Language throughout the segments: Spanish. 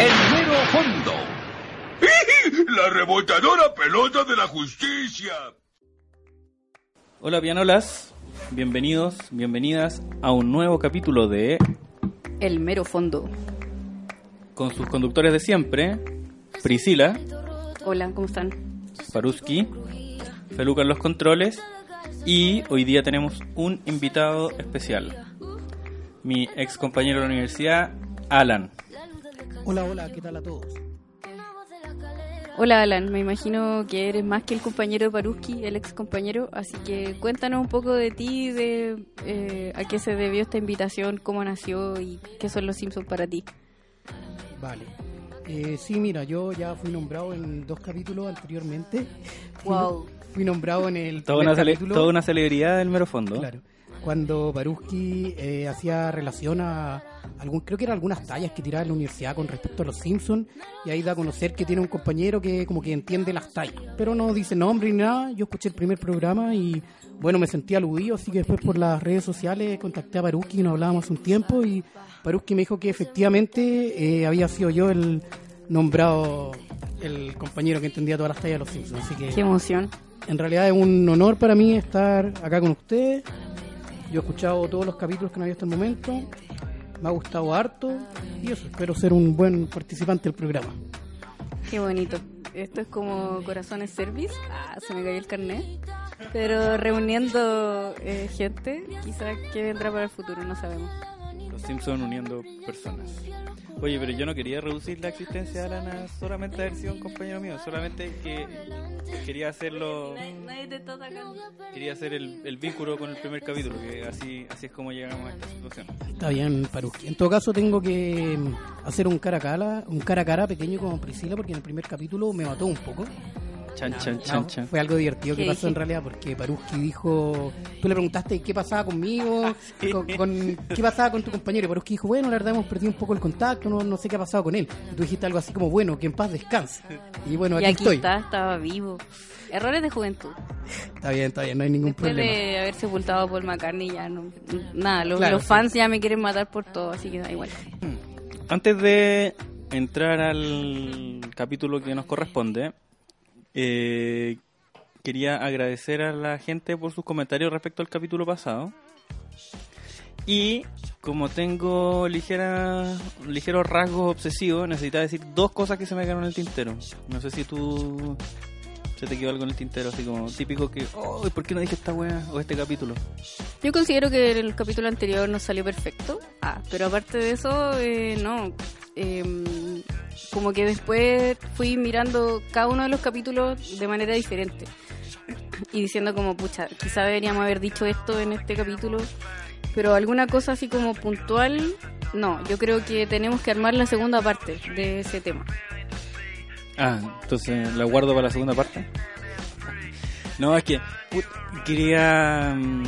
El mero fondo. La rebotadora pelota de la justicia. Hola pianolas, bienvenidos, bienvenidas a un nuevo capítulo de El mero fondo. con sus conductores de siempre, Priscila, Hola, ¿cómo están? Paruski, Feluca en los controles y hoy día tenemos un invitado especial, mi ex compañero de la universidad, Alan. Hola, hola, ¿qué tal a todos? Hola Alan, me imagino que eres más que el compañero de Paruski, el ex compañero, así que cuéntanos un poco de ti, de eh, a qué se debió esta invitación, cómo nació y qué son los Simpsons para ti. Vale. Eh, sí, mira, yo ya fui nombrado en dos capítulos anteriormente. Wow. Fui nombrado en el Toda una, capítulo. toda una celebridad del mero fondo. Claro. Cuando Baruski eh, hacía relación a algún, creo que eran algunas tallas que tiraba en la universidad con respecto a los Simpsons y ahí da a conocer que tiene un compañero que como que entiende las tallas, pero no dice nombre ni nada. Yo escuché el primer programa y bueno, me sentí aludido, así que después por las redes sociales contacté a Baruski y nos hablábamos un tiempo y Baruski me dijo que efectivamente eh, había sido yo el nombrado el compañero que entendía todas las tallas de los Simpsons, así que Qué emoción. en realidad es un honor para mí estar acá con ustedes. Yo he escuchado todos los capítulos que no había hasta el momento. Me ha gustado harto. Y eso, espero ser un buen participante del programa. Qué bonito. Esto es como Corazones Service. Ah, se me cayó el carnet. Pero reuniendo eh, gente, quizás que vendrá para el futuro, no sabemos. Los Simpsons uniendo personas. Oye, pero yo no quería reducir la existencia de Alan a solamente haber sido un compañero mío, solamente que quería hacerlo, quería hacer el, el vínculo con el primer capítulo, que así, así es como llegamos a esta situación. Está bien, Paruski. En todo caso, tengo que hacer un cara a cara, un cara a cara pequeño con Priscila, porque en el primer capítulo me mató un poco. Chan, chan, No, chan, chan. Fue algo divertido que ¿Qué pasó en realidad porque Paruski dijo, tú le preguntaste qué pasaba conmigo, con, con- qué pasaba con tu compañero y Paruski dijo, bueno, la verdad hemos perdido un poco el contacto, no, no sé qué ha pasado con él. Y tú dijiste algo así como, bueno, que en paz descanse. Y bueno, y aquí, aquí estoy. está, estaba vivo. Errores de juventud. Está bien, está bien, no hay ningún Después problema. de haber sepultado Paul McCartney, ya no. Nada, los, Claro, los sí. fans ya me quieren matar por todo, así que da igual. Antes de entrar al capítulo que nos corresponde, eh, quería agradecer a la gente por sus comentarios respecto al capítulo pasado. Y como tengo ligera, ligeros rasgos obsesivos, necesitaba decir dos cosas que se me quedaron en el tintero. No sé si tú se te quedó algo en el tintero, así como típico que, oh, ¿por qué no dije esta wea o este capítulo? Yo considero que el capítulo anterior nos salió perfecto. Ah, pero aparte de eso, eh, no. Em, como que después fui mirando cada uno de los capítulos de manera diferente. Y diciendo como, pucha, quizá deberíamos haber dicho esto en este capítulo. Pero alguna cosa así como puntual, no. Yo creo que tenemos que armar la segunda parte de ese tema. Ah, entonces la guardo para la segunda parte. No, es que quería. mm,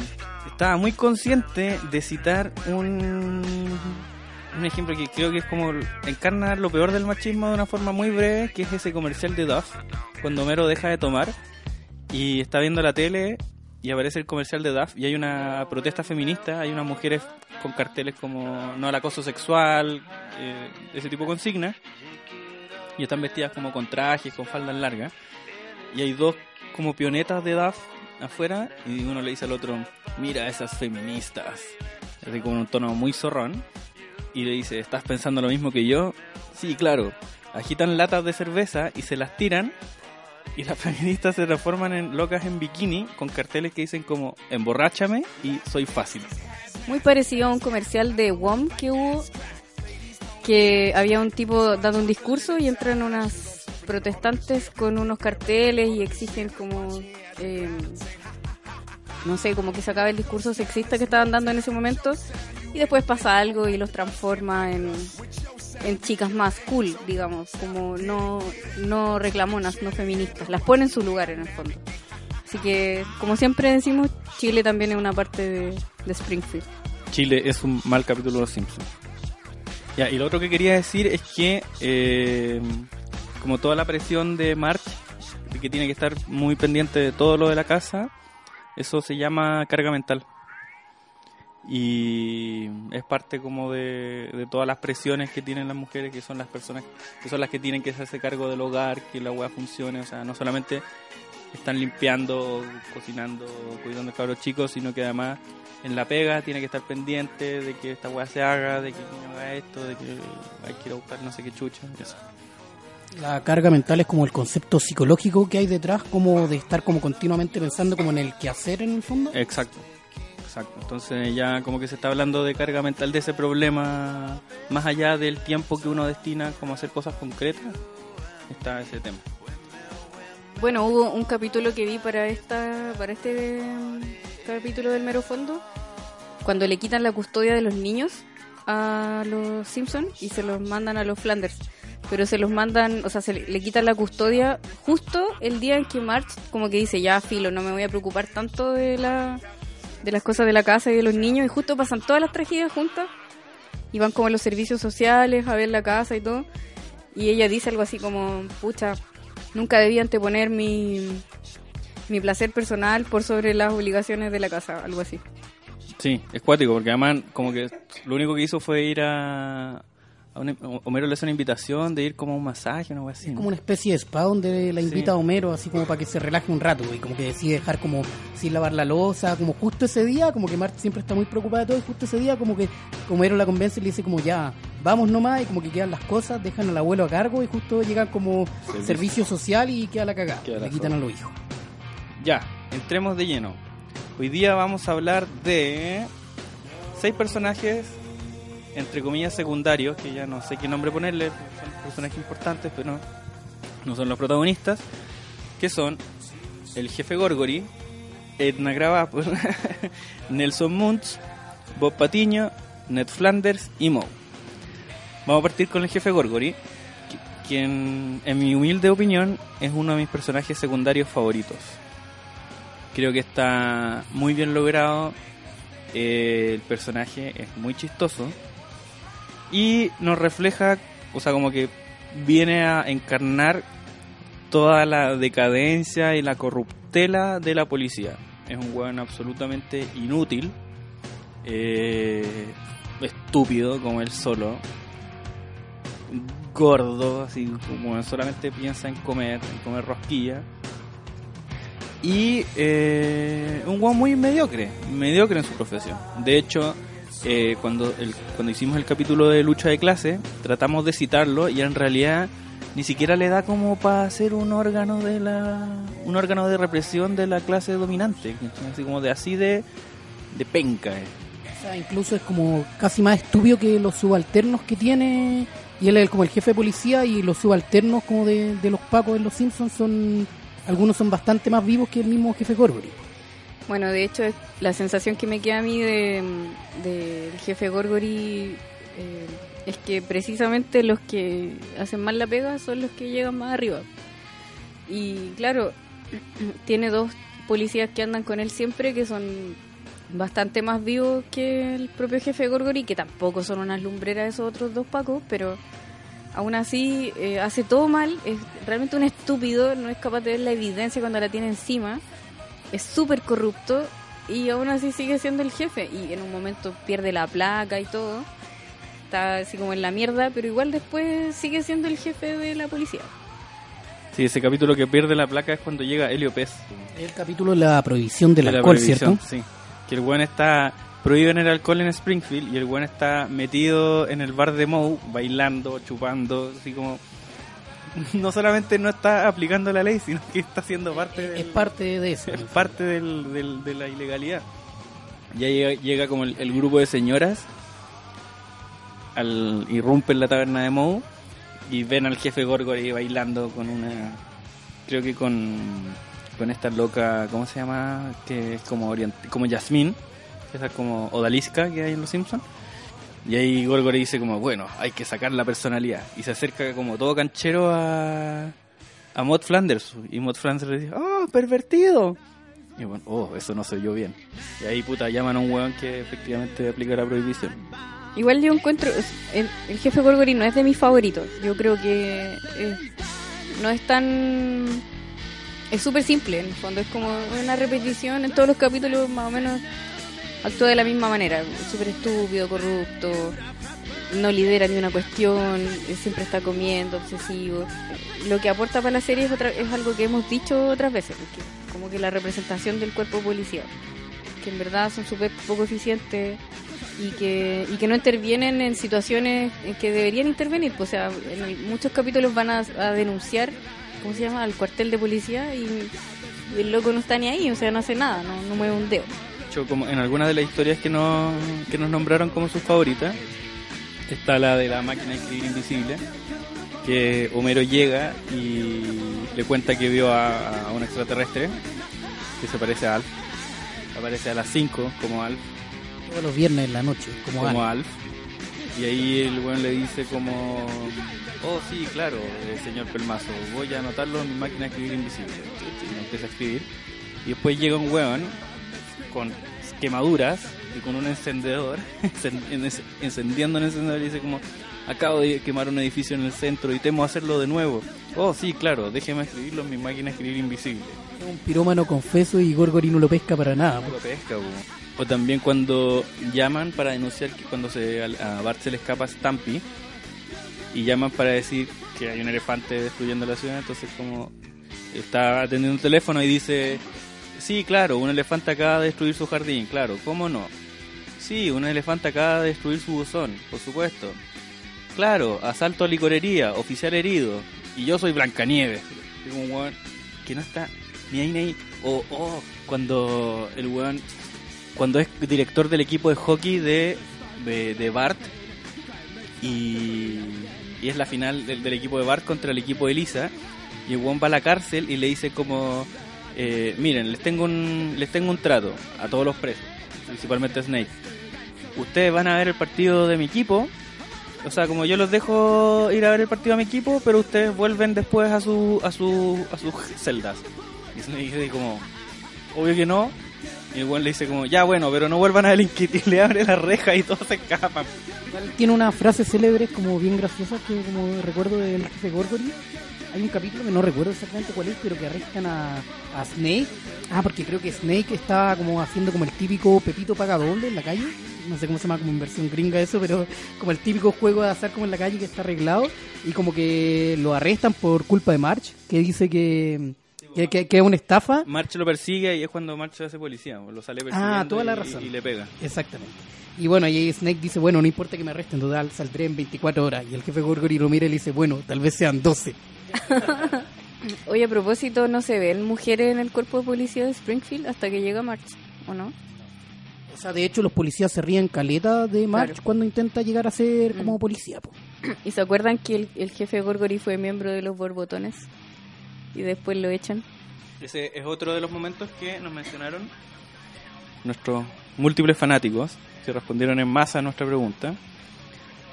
Estaba muy consciente de citar un, un ejemplo que creo que es como encarna lo peor del machismo de una forma muy breve, que es ese comercial de Duff, cuando Homero deja de tomar y está viendo la tele y aparece el comercial de Duff y hay una protesta feminista, hay unas mujeres con carteles como no al acoso sexual, eh, ese tipo de consignas y están vestidas como con trajes, con faldas largas. Y hay dos como pionetas de DAF afuera y uno le dice al otro, mira esas feministas. Así como un tono muy zorrón. Y le dice, ¿estás pensando lo mismo que yo? Sí, claro. Agitan latas de cerveza y se las tiran. Y las feministas se transforman en locas en bikini con carteles que dicen como, emborráchame y soy fácil. Muy parecido a un comercial de WOM que hubo, que había un tipo dando un discurso y entran unas protestantes con unos carteles y exigen como, eh, no sé, como que se acabe el discurso sexista que estaban dando en ese momento y después pasa algo y los transforma en, en chicas más cool, digamos, como no, no reclamonas, no feministas, las pone en su lugar en el fondo. Así que, como siempre decimos, Chile también es una parte de, Springfield. Chile es un mal capítulo de Los Simpsons. Ya, y lo otro que quería decir es que, eh, como toda la presión de March, que tiene que estar muy pendiente de todo lo de la casa, eso se llama carga mental. y es parte como de, todas las presiones que tienen las mujeres que son las personas que son las que tienen que hacerse cargo del hogar que la weá funcione o sea no solamente están limpiando cocinando cuidando de cabros chicos sino que además en la pega tiene que estar pendiente de que esta weá se haga de que no haga esto de que hay que ir a buscar no sé qué chucha eso. La carga mental es como el concepto psicológico que hay detrás, como de estar como continuamente pensando como en el quehacer en el fondo. Exacto, exacto. Entonces ya como que se está hablando de carga mental de ese problema, más allá del tiempo que uno destina como a hacer cosas concretas, está ese tema. Bueno, hubo un capítulo que vi para esta para este mm, capítulo del mero fondo, cuando le quitan la custodia de los niños a los Simpson y se los mandan a los Flanders. Pero se los mandan, o sea, se le, quitan la custodia justo el día en que March como que dice, ya filo, no me voy a preocupar tanto de la de las cosas de la casa y de los niños y justo pasan todas las tragedias juntas y van como a los servicios sociales a ver la casa y todo. Y ella dice algo así como, pucha, nunca debía anteponer mi, mi placer personal por sobre las obligaciones de la casa, algo así. Sí, es cuático, porque además como que lo único que hizo fue ir a... a un- Homero le hace una invitación de ir como a un masaje, una así. Es ¿no? como una especie de spa donde la invita Sí. a Homero así como para que se relaje un rato y como que decide dejar como sin lavar la losa, como justo ese día, como que Marta siempre está muy preocupada de todo y justo ese día como que Homero la convence y le dice como ya, vamos nomás y como que quedan las cosas, dejan al abuelo a cargo y justo llegan como Servicio. servicio, social y queda la cagada, Queda la le quitan a los hijos. Ya, entremos de lleno. Hoy día vamos a hablar de seis personajes, entre comillas, secundarios, que ya no sé qué nombre ponerle, son personajes importantes, pero no, son los protagonistas, que son el jefe Gorgory, Edna Krabappel, Nelson Muntz, Bob Patiño, Ned Flanders y Moe. Vamos a partir con el jefe Gorgory, qui- quien, en mi humilde opinión, es uno de mis personajes secundarios favoritos. Creo que está muy bien logrado. eh, el personaje es muy chistoso. Y nos refleja, o sea, como que viene a encarnar toda la decadencia y la corruptela de la policía. Es un weón absolutamente inútil, eh, estúpido como él solo, gordo, así como solamente piensa en comer, en comer rosquilla. Y eh, un weón muy mediocre, mediocre en su profesión. De hecho, eh, cuando, el, cuando hicimos el capítulo de lucha de clase, tratamos de citarlo y en realidad ni siquiera le da como para ser un órgano de la un órgano de represión de la clase dominante, así como de así de de penca. eh. O sea, incluso es como casi más estúpido que los subalternos que tiene. Y él es como el jefe de policía y los subalternos como de, de los pacos en Los Simpsons son... Algunos son bastante más vivos que el mismo jefe Gorgory. Bueno, de hecho, la sensación que me queda a mí de- del jefe Gorgory eh, es que precisamente los que hacen mal la pega son los que llegan más arriba. Y claro, tiene dos policías que andan con él siempre que son bastante más vivos que el propio jefe Gorgory, que tampoco son unas lumbreras esos otros dos pacos, pero aún así eh, hace todo mal, es realmente un estúpido, no es capaz de ver la evidencia cuando la tiene encima es súper corrupto y aún así sigue siendo el jefe y en un momento pierde la placa y todo está así como en la mierda pero igual después sigue siendo el jefe de la policía Sí, ese capítulo que pierde la placa es cuando llega Helio Pez. El capítulo de la prohibición del de la alcohol, prohibición, ¿cierto? Sí. Que el buen está prohibido en el alcohol en Springfield y el buen está metido en el bar de Moe, bailando, chupando, así como... No solamente no está aplicando la ley, sino que está siendo parte del- Es parte de eso. es parte del, del- de la ilegalidad. Ya llega, llega como el, el grupo de señoras, al, irrumpen la taberna de Moe y ven al jefe Gorgory bailando con una. Creo que con, con esta loca, ¿cómo se llama? Que es como, orient, como Yasmín, esa como Odalisca que hay en Los Simpsons. Y ahí Gorgory dice como, bueno, hay que sacar la personalidad. Y se acerca como todo canchero a, a Maud Flanders. Y Maud Flanders le dice, oh, pervertido. Y bueno, oh, eso no soy yo bien. Y ahí puta llaman a un weón que efectivamente aplica la prohibición. igual yo encuentro el, el jefe Gorgory no es de mis favoritos yo creo que eh, no es tan es súper simple en el fondo es como una repetición en todos los capítulos más o menos actúa de la misma manera, súper estúpido, corrupto, no lidera ni una cuestión, eh, siempre está comiendo, obsesivo. Lo que aporta para la serie es, otra, es algo que hemos dicho otras veces, que como que la representación del cuerpo policial, que en verdad son súper poco eficientes y que, no intervienen en situaciones en que deberían intervenir. O sea, en muchos capítulos van a, a denunciar, ¿cómo se llama?, al cuartel de policía y, y el loco no está ni ahí, o sea, no hace nada, no, no mueve un dedo. Hecho, como en algunas de las historias que nos, que nos nombraron como sus favoritas, está la de la máquina de escribir invisible, que Homero llega y le cuenta que vio a, a un extraterrestre que se parece a Alf. Aparece a las 5 como Alf, Todos los viernes en la noche, como, como. Alf. Y ahí el weón le dice como, oh sí, claro, eh, señor Pelmazo, voy a anotarlo en mi máquina de escribir invisible. Y empieza a escribir. Y después llega un weón con quemaduras y con un encendedor, encen- en- encendiendo un encendedor y dice como, acabo de quemar un edificio en el centro y temo hacerlo de nuevo. Oh sí, claro, déjeme escribirlo en mi máquina de escribir invisible. Un pirómano confeso y Gorgori no lo pesca para nada. No lo pesca, po. O también cuando llaman para denunciar que cuando se, a Bart se le escapa Stampy y llaman para decir que hay un elefante destruyendo la ciudad, entonces como está atendiendo un teléfono y dice, sí, claro, un elefante acaba de destruir su jardín, claro, ¿cómo no? Sí, un elefante acaba de destruir su buzón, por supuesto. Claro, asalto a licorería, oficial herido, y yo soy Blancanieves. Un weón que no está ni ahí ni. O, o cuando el weón, cuando es director del equipo de hockey de, de, Bart, y, y es la final del, del equipo de Bart contra el equipo de Lisa, y el weón va a la cárcel y le dice como, eh, miren, les tengo, un, les tengo un trato a todos los presos, principalmente a Snake. Ustedes van a ver el partido de mi equipo, o sea, como yo los dejo ir a ver el partido a mi equipo, pero ustedes vuelven después a su a su a sus celdas. Y Snake dice como, obvio que no. Y el weón le dice como, ya bueno, pero no vuelvan a delinquir. Y le abre la reja y todos se escapan. Tiene unas frases célebres como bien graciosas que como recuerdo del jefe Gorgory. Hay un capítulo que no recuerdo exactamente cuál es, pero que arrestan a, a Snake. Ah, porque creo que Snake está como haciendo como el típico Pepito paga doble en la calle. No sé cómo se llama como en versión gringa eso, pero como el típico juego de azar como en la calle que está arreglado. Y como que lo arrestan por culpa de March, que dice que, que, que- que es una estafa. March lo persigue y es cuando March se hace policía. Lo sale persiguiendo Ah, toda la y- razón. y le pega. Exactamente. Y bueno, ahí Snake dice, bueno, no importa que me arresten, total, saldré en 24 horas. Y el jefe Gorgory lo mira y le dice, bueno, tal vez sean 12. Oye, a propósito, no se ven mujeres en el cuerpo de policía de Springfield hasta que llega March, ¿o no? O sea, de hecho, los policías se ríen caleta de March Claro. cuando intenta llegar a ser como Mm. policía. po. ¿Y se acuerdan que el, el jefe Gorgory fue miembro de los Borbotones? Y después lo echan. Ese es otro de los momentos que nos mencionaron nuestros múltiples fanáticos que respondieron en masa a nuestra pregunta.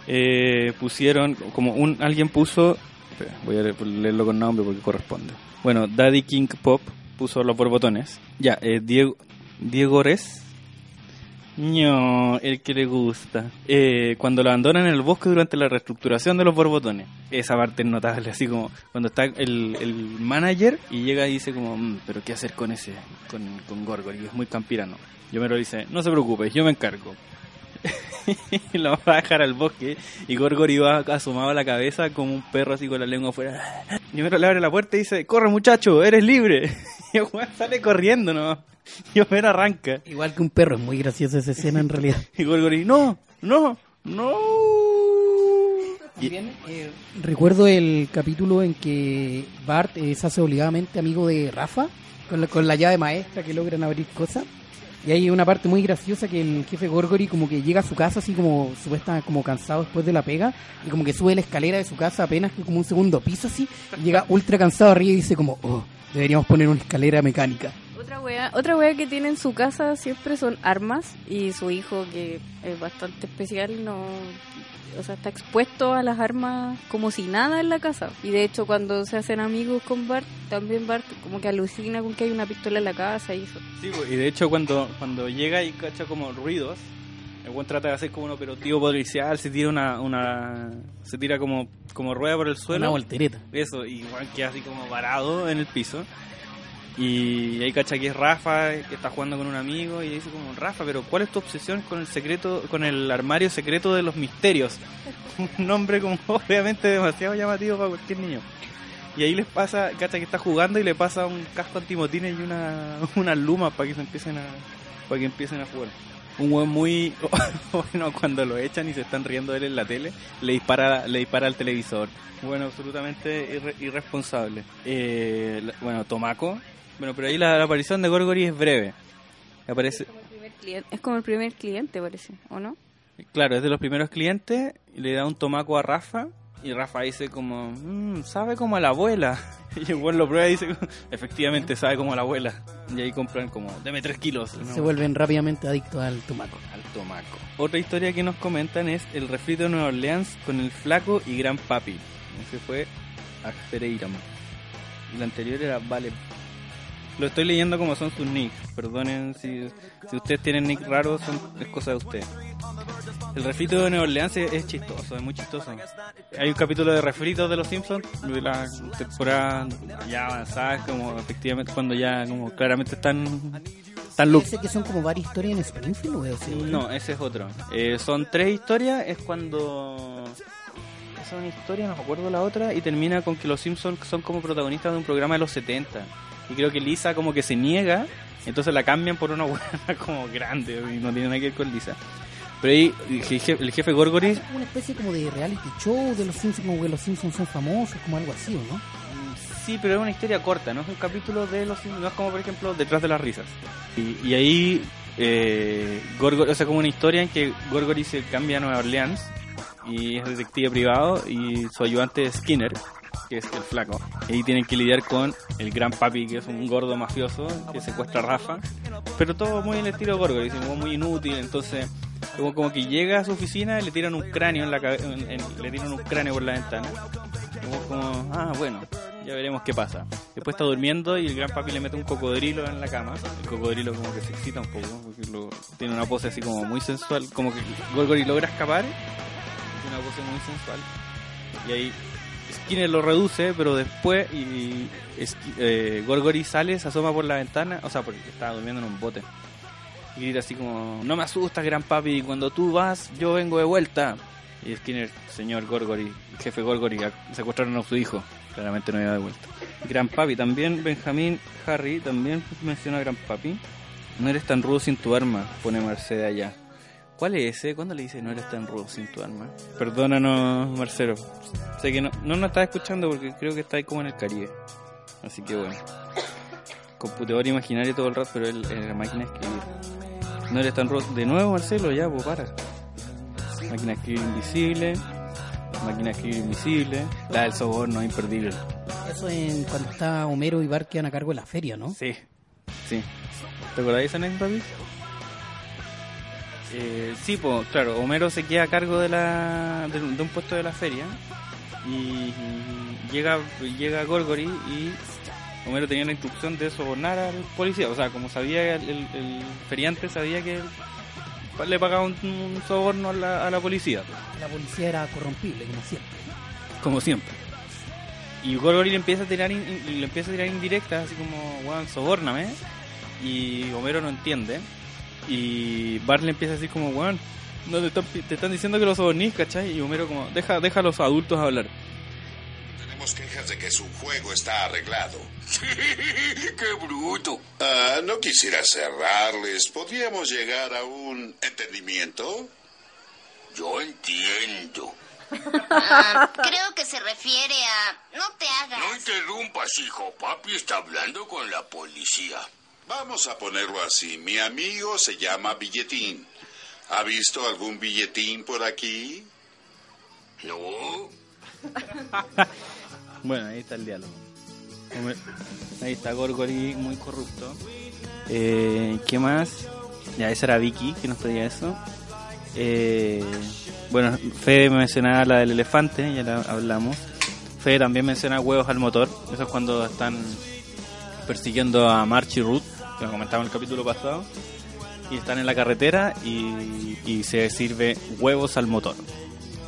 Eh, pusieron, como un alguien puso, espera, voy a le- leerlo con nombre porque corresponde. Bueno, Daddy King Pop puso los borbotones. Ya, eh, Diego, Diego Ores. No, el que le gusta. Eh, cuando lo abandonan en el bosque durante la reestructuración de los borbotones. Esa parte es notable, así como cuando está el, el manager y llega y dice como, "Mm, pero ¿qué hacer con ese, con, con Gorgory? Es muy campirano. Yo me lo dice, no se preocupe, yo me encargo. Y lo va a dejar al bosque y Gorgory va asomado a la cabeza como un perro así con la lengua afuera. Y Homero le abre la puerta y dice, corre muchacho, eres libre. Y el weón sale corriendo, ¿no? Y Homero arranca. Igual que un perro, es muy graciosa esa escena en realidad. Y Gorgory, no, no, no. También, eh, recuerdo el capítulo en que Bart eh, se hace obligadamente amigo de Rafa con la, con la llave maestra que logran abrir cosas. Y hay una parte muy graciosa que el jefe Gorgory como que llega a su casa así como supuestamente como cansado después de la pega y como que sube la escalera de su casa apenas como un segundo piso así llega ultra cansado arriba y dice como, oh, deberíamos poner una escalera mecánica. Otra wea, otra wea que tiene en su casa siempre son armas y su hijo que es bastante especial no o sea, está expuesto a las armas como si nada en la casa. Y de hecho cuando se hacen amigos con Bart, también Bart como que alucina con que hay una pistola en la casa y eso. Sí, pues, y de hecho cuando, cuando llega y cacha como ruidos, el buen trata de hacer como un operativo policial, se tira una, una se tira como, como rueda por el suelo. Una voltereta. Eso, y igual queda así como varado en el piso. Y ahí cacha que es Rafa, que está jugando con un amigo, y dice como, Rafa, pero ¿cuál es tu obsesión con el secreto, con el armario secreto de los misterios? Un nombre como obviamente demasiado llamativo para cualquier niño. Y ahí les pasa, cacha que está jugando y le pasa un casco antimotines y una, unas lumas para que se empiecen a, para que empiecen a jugar. Un weón muy bueno cuando lo echan y se están riendo de él en la tele, le dispara, le dispara al televisor. Bueno, absolutamente irre- irresponsable. Eh, bueno, Tomaco. Bueno, pero ahí la, la aparición de Gorgory es breve. Aparece, Como el primer cliente- Es como el primer cliente, parece, ¿o no? claro, es de los primeros clientes, y le da un tomaco a Rafa, y Rafa dice como, "Mm, sabe como a la abuela. Y el lo prueba y dice, efectivamente sabe como a la abuela. Y ahí compran como, deme tres kilos. ¿no? Se vuelven rápidamente adictos al tomaco. al tomaco. Otra historia que nos comentan es el refrito de Nueva Orleans con el flaco y gran papi. Ese fue Ax Pereira. Y la anterior era Vale. Lo estoy leyendo como son sus nicks. Perdonen si, si ustedes tienen nick raros, son, es cosa de ustedes. El refrito de Nueva Orleans es, chistoso, es muy chistoso. Hay un capítulo de refritos de los Simpsons, de la temporada ya avanzada, como efectivamente cuando ya como claramente están, están Parece que son como varias historias en Springfield, weón. ¿sí? no, ese es otro. Eh, son tres historias. Es cuando. Es una historia, no me acuerdo la otra. Y termina con que los Simpsons son como protagonistas de un programa de los 70. Y creo que Lisa como que se niega. Entonces la cambian por una buena como grande. Y no tiene nada que ver con Lisa. Pero ahí el jefe, el jefe Gorgory. Es como una especie como de reality show de los Simpsons, como que los Simpsons son famosos, como algo así, ¿o no? Sí, pero es una historia corta, no es un capítulo de los Simpsons, no es como por ejemplo Detrás de las risas. Y, y ahí eh, Gorgory, o sea, como una historia en que Gorgory se cambia a Nueva Orleans y es detective privado y su ayudante es Skinner, que es el flaco. Ahí tienen que lidiar con el gran papi, que es un gordo mafioso que secuestra a Rafa. Pero todo muy en el estilo Gorgory, es muy inútil, entonces como, que llega a su oficina y le tiran un cráneo en la le tiran un cráneo por la ventana. Como, como, ah, bueno, ya veremos qué pasa. Después está durmiendo y el gran papi le mete un cocodrilo en la cama. El cocodrilo como que se excita un poco, porque lo- tiene una pose así como muy sensual, como que Gorgory logra escapar. Tiene una pose muy sensual. Y ahí Skinner lo reduce, pero después y, eh, Gorgory sale, se asoma por la ventana, o sea, porque estaba durmiendo en un bote. Y grita así como, no me asustas, gran papi, cuando tú vas, yo vengo de vuelta. Y Skinner, señor Gorgory, jefe Gorgory, secuestraron a su hijo. Claramente no iba de vuelta. Gran papi, también Benjamín Harry, también menciona a gran papi. No eres tan rudo sin tu arma, pone Mercedes allá. ¿Cuál es ese? ¿Cuándo le dice no eres tan rudo sin tu arma? Perdónanos, Marcelo. Sé que no, no nos estás escuchando porque creo que está ahí como en el Caribe. Así que bueno. Computador imaginario todo el rato, pero él en la máquina de escribir. No eres tan rudo. De nuevo, Marcelo, ya, pues para. Máquina de escribir invisible. Máquina de escribir invisible. La del soborno, imperdible. Eso en cuando está Homero y Bart quedan a cargo de la feria, ¿no? Sí, sí. ¿Te acordás de esa anécdota? Eh, sí, pues, claro, Homero se queda a cargo de, la, de, un- de un puesto de la feria y llega, llega Gorgory y Homero tenía la instrucción de sobornar al policía. O sea, como sabía, el, el- feriante sabía que le pagaba un, un soborno a la, a la policía La policía era corrompible, como siempre. como siempre. Y Gorgory le empieza a tirar in- le empieza a tirar indirectas, así como, weón, sobórname. Y Homero no entiende. Y Bart le empieza a decir como, weón, no te están, te están diciendo que los sobornís, ¿cachai? Y Homero como, deja, deja a los adultos hablar. Tenemos quejas de que su juego está arreglado. ¡Qué bruto! Ah, no quisiera cerrarles. ¿Podríamos llegar a un entendimiento? Yo entiendo. Ah, creo que se refiere a... No te No hagas. interrumpas, hijo. Papi está hablando con la policía. Vamos a ponerlo así. Mi amigo se llama Billetín. ¿Ha visto algún billetín por aquí? No. Bueno, ahí está el diálogo. Ahí está Gorgory muy corrupto. Eh, ¿Qué más? Ya, esa era Vicky que nos pedía eso. Eh, bueno, Fede mencionaba la del elefante, ya la hablamos. Fede también menciona huevos al motor. Eso es cuando están persiguiendo a March y Ruth, que comentaba en el capítulo pasado. Y están en la carretera y, se sirve huevos al motor.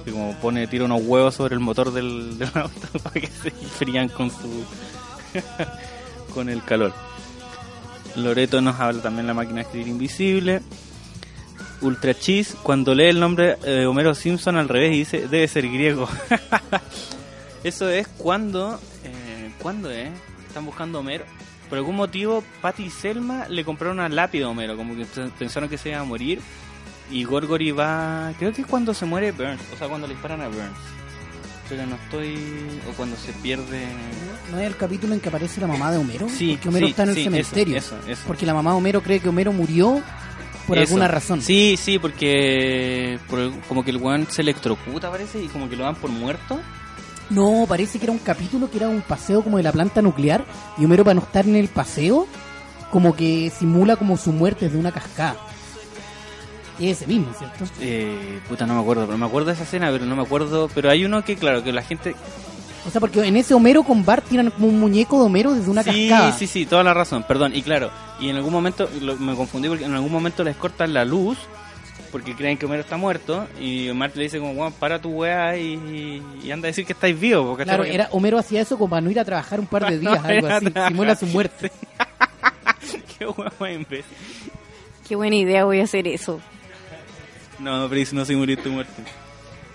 Y como pone, tira unos huevos sobre el motor del, auto para que se frían con su con el calor. Loreto nos habla también de la máquina de escribir invisible. Ultra Cheese, cuando lee el nombre de Homero Simpson al revés y dice, debe ser griego. Eso es cuando, eh, ¿cuándo es? Están buscando Homero. Por algún motivo, Patty y Selma le compraron una lápida a Homero, como que pensaron que se iba a morir. Y Gorgory va, creo que es cuando se muere Burns, o sea, cuando le disparan a Burns. Pero no estoy, o cuando se pierde... ¿No es el capítulo en que aparece la mamá de Homero? Sí, Porque Homero sí, está en el sí, cementerio. eso, eso, eso. Porque la mamá de Homero cree que Homero murió por Eso. alguna razón. Sí, sí, porque por como que el weón se electrocuta, parece, y como que lo dan por muerto. No, parece que era un capítulo que era un paseo como de la planta nuclear y Homero para no estar en el paseo como que simula como su muerte de una cascada. Es ese mismo, ¿cierto? Eh, puta, no me acuerdo, pero me acuerdo de esa escena, pero no me acuerdo. Pero hay uno que, claro, que la gente. O sea, porque en ese Homero con Bart tiran como un muñeco de Homero desde una sí, cascada. sí, sí, toda la razón, perdón. Y claro, y en algún momento, lo- me confundí porque en algún momento les cortan la luz porque creen que Homero está muerto. Y Mark le dice, como, para tu weá y, y anda a decir que estáis vivos. Porque Claro, era, Homero hacía eso como para no ir a trabajar un par de días, no algo así. Simula su muerte. Qué. Qué buena idea, voy a hacer eso. No, pero dice, no se murió tu muerte.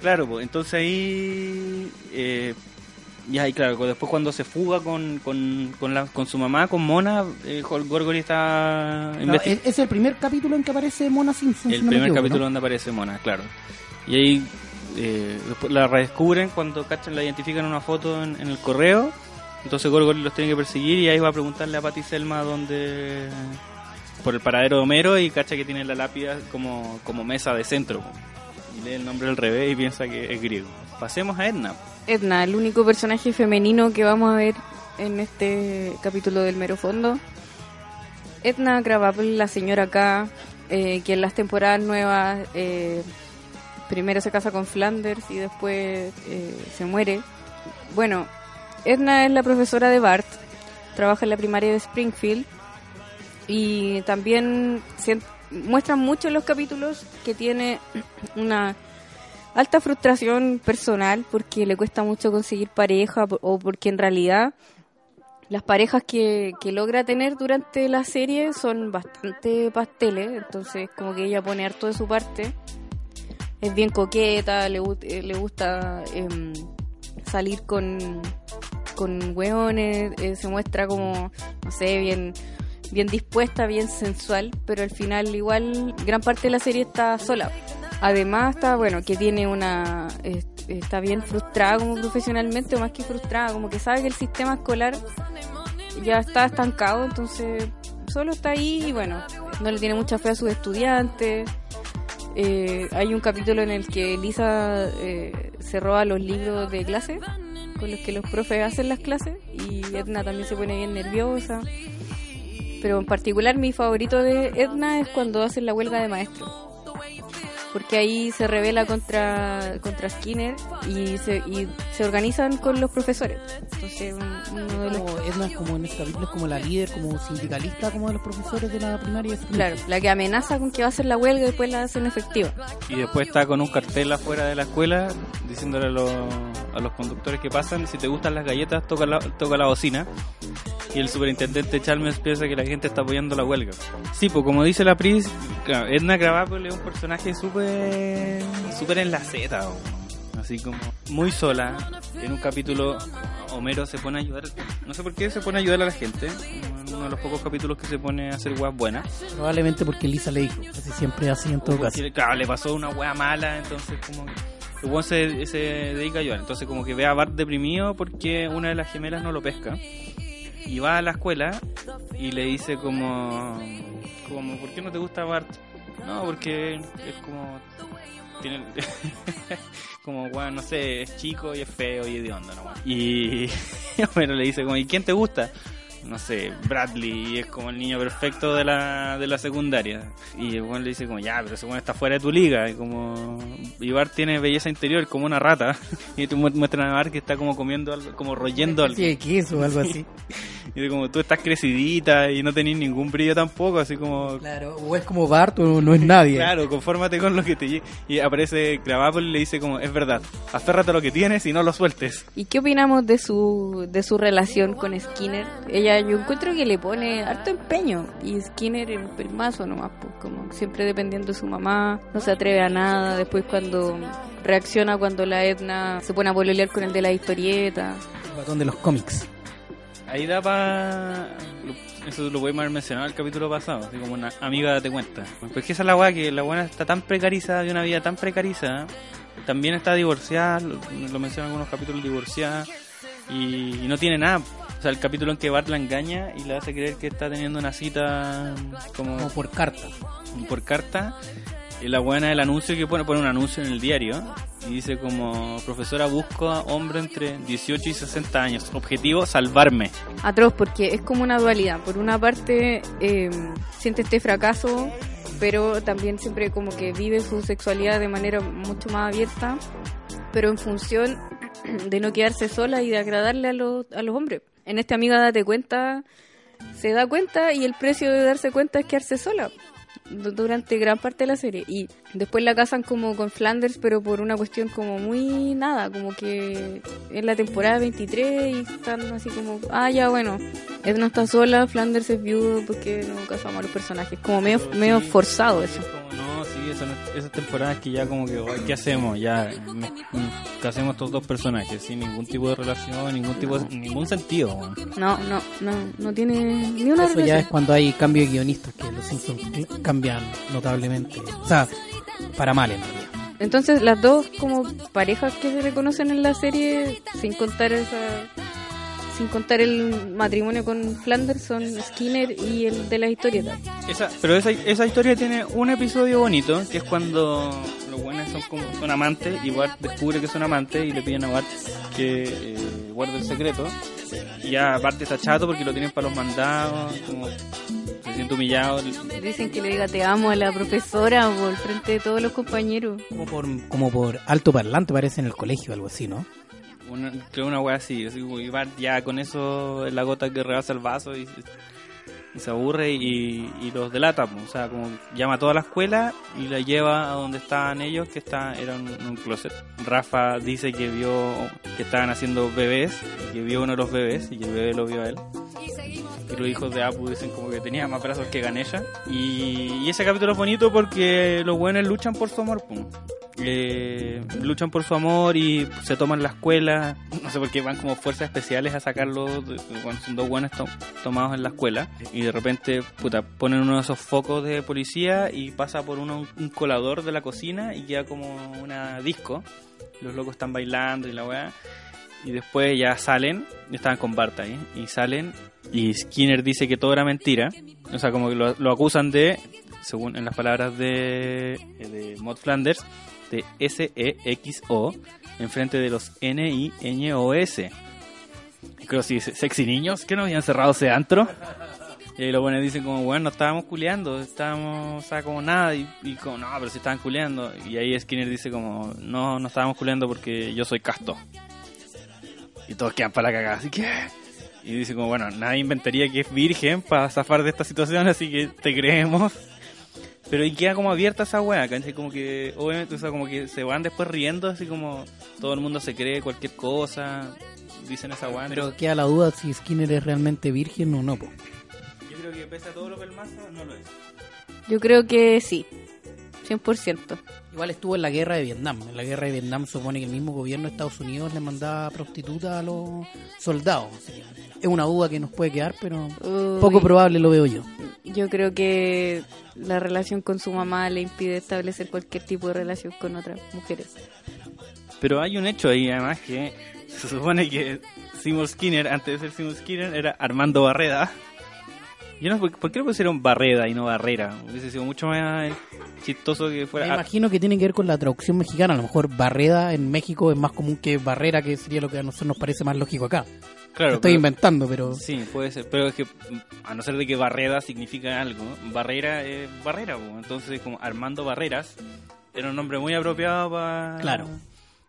Claro, pues entonces ahí. Eh, ya, y claro, después cuando se fuga con, con, con, la, con su mamá, con Mona, eh, Gorgory está. No, investi- es, es el primer capítulo en que aparece Mona Simpson. el si no me primer equivoco, capítulo ¿no? donde aparece Mona, claro. Y ahí eh, después la redescubren cuando cachan, la identifican una foto en, en el correo. Entonces Gorgory los tiene que perseguir y ahí va a preguntarle a Patty Selma dónde. por el paradero de Homero y cacha que tiene la lápida como, como mesa de centro. Lee el nombre al revés y piensa que es griego. Pasemos a Edna. Edna, el único personaje femenino que vamos a ver en este capítulo del Mero Fondo. Edna Krabappel, la señora K, eh, que en las temporadas nuevas eh, primero se casa con Flanders y después eh, se muere. Bueno, Edna es la profesora de Bart, trabaja en la primaria de Springfield y también sien- muestran mucho en los capítulos que tiene una alta frustración personal porque le cuesta mucho conseguir pareja o porque en realidad las parejas que, que logra tener durante la serie son bastante pasteles, entonces como que ella pone harto de su parte. Es bien coqueta, le, eh, le gusta em, salir con, con hueones, eh, se muestra como, no sé, bien, bien dispuesta, bien sensual, pero al final igual gran parte de la serie está sola. Además está, bueno, que tiene una... es- está bien frustrada como profesionalmente, o más que frustrada, como que sabe que el sistema escolar ya está estancado, entonces solo está ahí y bueno, no le tiene mucha fe a sus estudiantes. Eh, hay un capítulo en el que Lisa eh, se roba los libros de clase con los que los profes hacen las clases y Edna también se pone bien nerviosa. Pero en particular mi favorito de Edna es cuando hacen la huelga de maestros. Porque ahí se revela contra, contra Skinner y se, y se organizan con los profesores. Entonces, un- uno de los Como Edna es como en este capítulo es como la líder, como sindicalista, como de los profesores de la primaria. Claro, la que amenaza con que va a hacer la huelga y después la hacen efectiva. Y después está con un cartel afuera de la escuela diciéndole a los, a los conductores que pasan, si te gustan las galletas, toca la, toca la bocina. Y el superintendente Chalmers piensa que la gente está apoyando la huelga. Sí, pues como dice la Pris, claro, Edna Krabappel es un personaje súper súper en la Z, así como muy sola. En un capítulo Homero se pone a ayudar, no sé por qué se pone a ayudar a la gente, uno de los pocos capítulos que se pone a hacer guas buenas. Probablemente porque Lisa le dijo, casi siempre así en todo caso. Claro, le pasó una wea mala, entonces como que se, se dedica a ayudar. Entonces como que ve a Bart deprimido porque una de las gemelas no lo pesca. Y va a la escuela y le dice como, como ¿por qué no te gusta Bart? No, porque es como... Tiene, como, weón, no sé, es chico y es feo y hediondo, ¿no? weón? Y bueno, le dice como, ¿y quién te gusta? No sé, Bradley, y es como el niño perfecto de la, de la secundaria. Y el le dice como, ya, pero ese weón está fuera de tu liga. Y como, y Bart tiene belleza interior como una rata. Y te mu- muestran a Bart que está como comiendo algo, como royendo algo. Sí, queso o algo así. Y de como tú estás crecidita y no tenés ningún brillo tampoco, así como... Claro, o es como Bart o no es nadie. Claro, confórmate con lo que te. Y aparece Krabappel y le dice como, es verdad, aférrate a lo que tienes y no lo sueltes. ¿Y qué opinamos de su de su relación con Skinner? Ella yo encuentro que le pone harto empeño y Skinner en pelmazo nomás, pues como siempre dependiendo de su mamá, no se atreve a nada, después cuando reacciona cuando la Edna se pone a pololear con el de la historieta. El batón de los cómics. Ahí da para... Eso lo podemos haber mencionado en el capítulo pasado, así como una amiga date cuenta. Pues que esa es la weá, que la buena está tan precarizada, de una vida tan precarizada, también está divorciada, lo, lo mencionan en algunos capítulos divorciada, y, y no tiene nada. O sea, el capítulo en que Bart la engaña y le hace creer que está teniendo una cita como Como por carta. por carta. Y la buena del anuncio que pone, pone un anuncio en el diario y dice como profesora busco a hombre entre 18 y 60 años. Objetivo, salvarme. Atroz, porque es como una dualidad. Por una parte, eh, siente este fracaso, pero también siempre como que vive su sexualidad de manera mucho más abierta, pero en función de no quedarse sola y de agradarle a los, a los hombres. En este amiga date cuenta, se da cuenta y el precio de darse cuenta es quedarse sola durante gran parte de la serie. Y después la casan como con Flanders pero por una cuestión como muy nada como que en la temporada 23 y están así como ah ya bueno Edna está sola Flanders es viudo porque no casamos a los personajes. Como medio, medio forzado eso. Como, no, sí, no- esas temporadas que ya como que, "Ay, ¿qué hacemos? Ya, me- me- casemos estos dos personajes sin ningún tipo de relación, ningún tipo de, ningún sentido. no no no no tiene ni una Eso ya es cuando hay cambio de guionistas, que los Simpsons cl- cambian notablemente. O sea, para mal en realidad. entonces las dos como parejas que se reconocen en la serie sin contar esa sin contar el matrimonio con Flanders son Skinner y el de las historietas Esa, pero esa, esa historia tiene un episodio bonito, que es cuando los buenos son como son amantes y Bart descubre que son amantes y le piden a Bart que eh, guarde el secreto. Y ya Bart está chato porque lo tienen para los mandados, como se siente humillado. Dicen que le diga te amo a la profesora por frente de todos los compañeros. Como por, como por alto parlante parece en el colegio, algo así, ¿no? Una, creo una wea así, así y Bart ya con eso es la gota que rebasa el vaso y, y se aburre y, y los delata, pues. o sea, como llama a toda la escuela y la lleva a donde estaban ellos, que está, era un, un closet. Rafa dice que vio que estaban haciendo bebés, que vio uno de los bebés y que el bebé lo vio a él. Y los hijos de Apu dicen como que tenía más brazos que Ganesha. Y, y ese capítulo es bonito porque los buenos luchan por su amor. pum. Eh, luchan por su amor y se toman la escuela. No sé por qué van como fuerzas especiales a de cuando son dos buenos to- tomados en la escuela. Y de repente, puta, ponen uno de esos focos de policía y pasa por uno un colador de la cocina y queda como una disco. Los locos están bailando y la weá. Y después ya salen, estaban con Bart ahí, y salen, y Skinner dice que todo era mentira. O sea, como que lo, acusan de, según en las palabras de, de Maud Flanders, de S-E-X-O, enfrente de los N-I-N-O-S. Creo dice, sexy niños, que no habían cerrado ese antro. Y ahí los buenos dicen como, bueno, no estábamos culeando, estábamos, o sea, como nada, y, y como, no, pero si estaban culeando. Y ahí Skinner dice como, no, no estábamos culeando porque yo soy casto. Y todos quedan para la cagada, así que... Y dice como, bueno, nadie inventaría que es virgen para zafar de esta situación, así que te creemos. Pero y queda como abierta esa weá, ¿cachai? Como que, obviamente, o sea, como que se van después riendo, así como todo el mundo se cree cualquier cosa, dicen esa weá. Pero queda la duda si Skinner es realmente virgen o no. po. Yo creo que pese a todo lo pelmazo, no lo es. Yo creo que sí, 100%. Igual estuvo en la guerra de Vietnam. En la guerra de Vietnam supone que el mismo gobierno de Estados Unidos le mandaba prostitutas a los soldados. Que es una duda que nos puede quedar, pero Uy, poco probable lo veo yo. Yo creo que la relación con su mamá le impide establecer cualquier tipo de relación con otras mujeres. Pero hay un hecho ahí, además, que se supone que Seymour Skinner, antes de ser Seymour Skinner, era Armando Barreda. Yo no por, qué le pusieron Barreda y no Barrera. Hubiese sido mucho más chistoso que Me fuera. imagino que tiene que ver con la traducción mexicana. A lo mejor Barreda en México es más común que Barrera, que sería lo que a nosotros nos parece más lógico acá. claro, Estoy pero- inventando, pero Sí, puede ser. Pero es que, a no ser de que Barreda significa algo, Barrera es Barrera. Entonces, como Armando Barreras era un nombre muy apropiado para. Claro.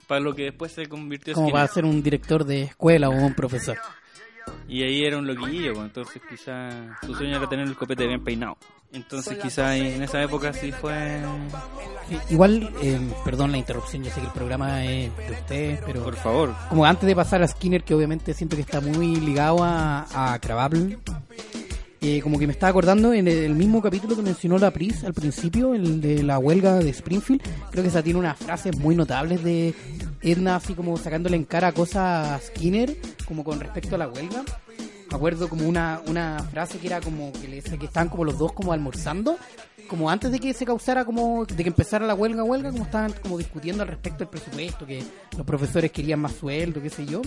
Para lo que después se convirtió en como para ser un director de escuela o un profesor. Y ahí era un loquillo, pues, entonces quizá su sueño era tener el copete bien peinado. Entonces quizá en esa época sí fue... Sí, Igual, eh, perdón la interrupción, yo sé que el programa es de ustedes, pero Por favor. como antes de pasar a Skinner, que obviamente siento que está muy ligado a, a Cravable, eh, como que me estaba acordando en el mismo capítulo que mencionó la Pris al principio, el de la huelga de Springfield, creo que esa tiene unas frases muy notables de Edna así como sacándole en cara cosas a Skinner, como con respecto a la huelga. Me acuerdo como una, una frase que era como que le decía que estaban como los dos como almorzando, como antes de que se causara como, de que empezara la huelga, huelga, como estaban como discutiendo al respecto del presupuesto, que los profesores querían más sueldo, qué sé yo.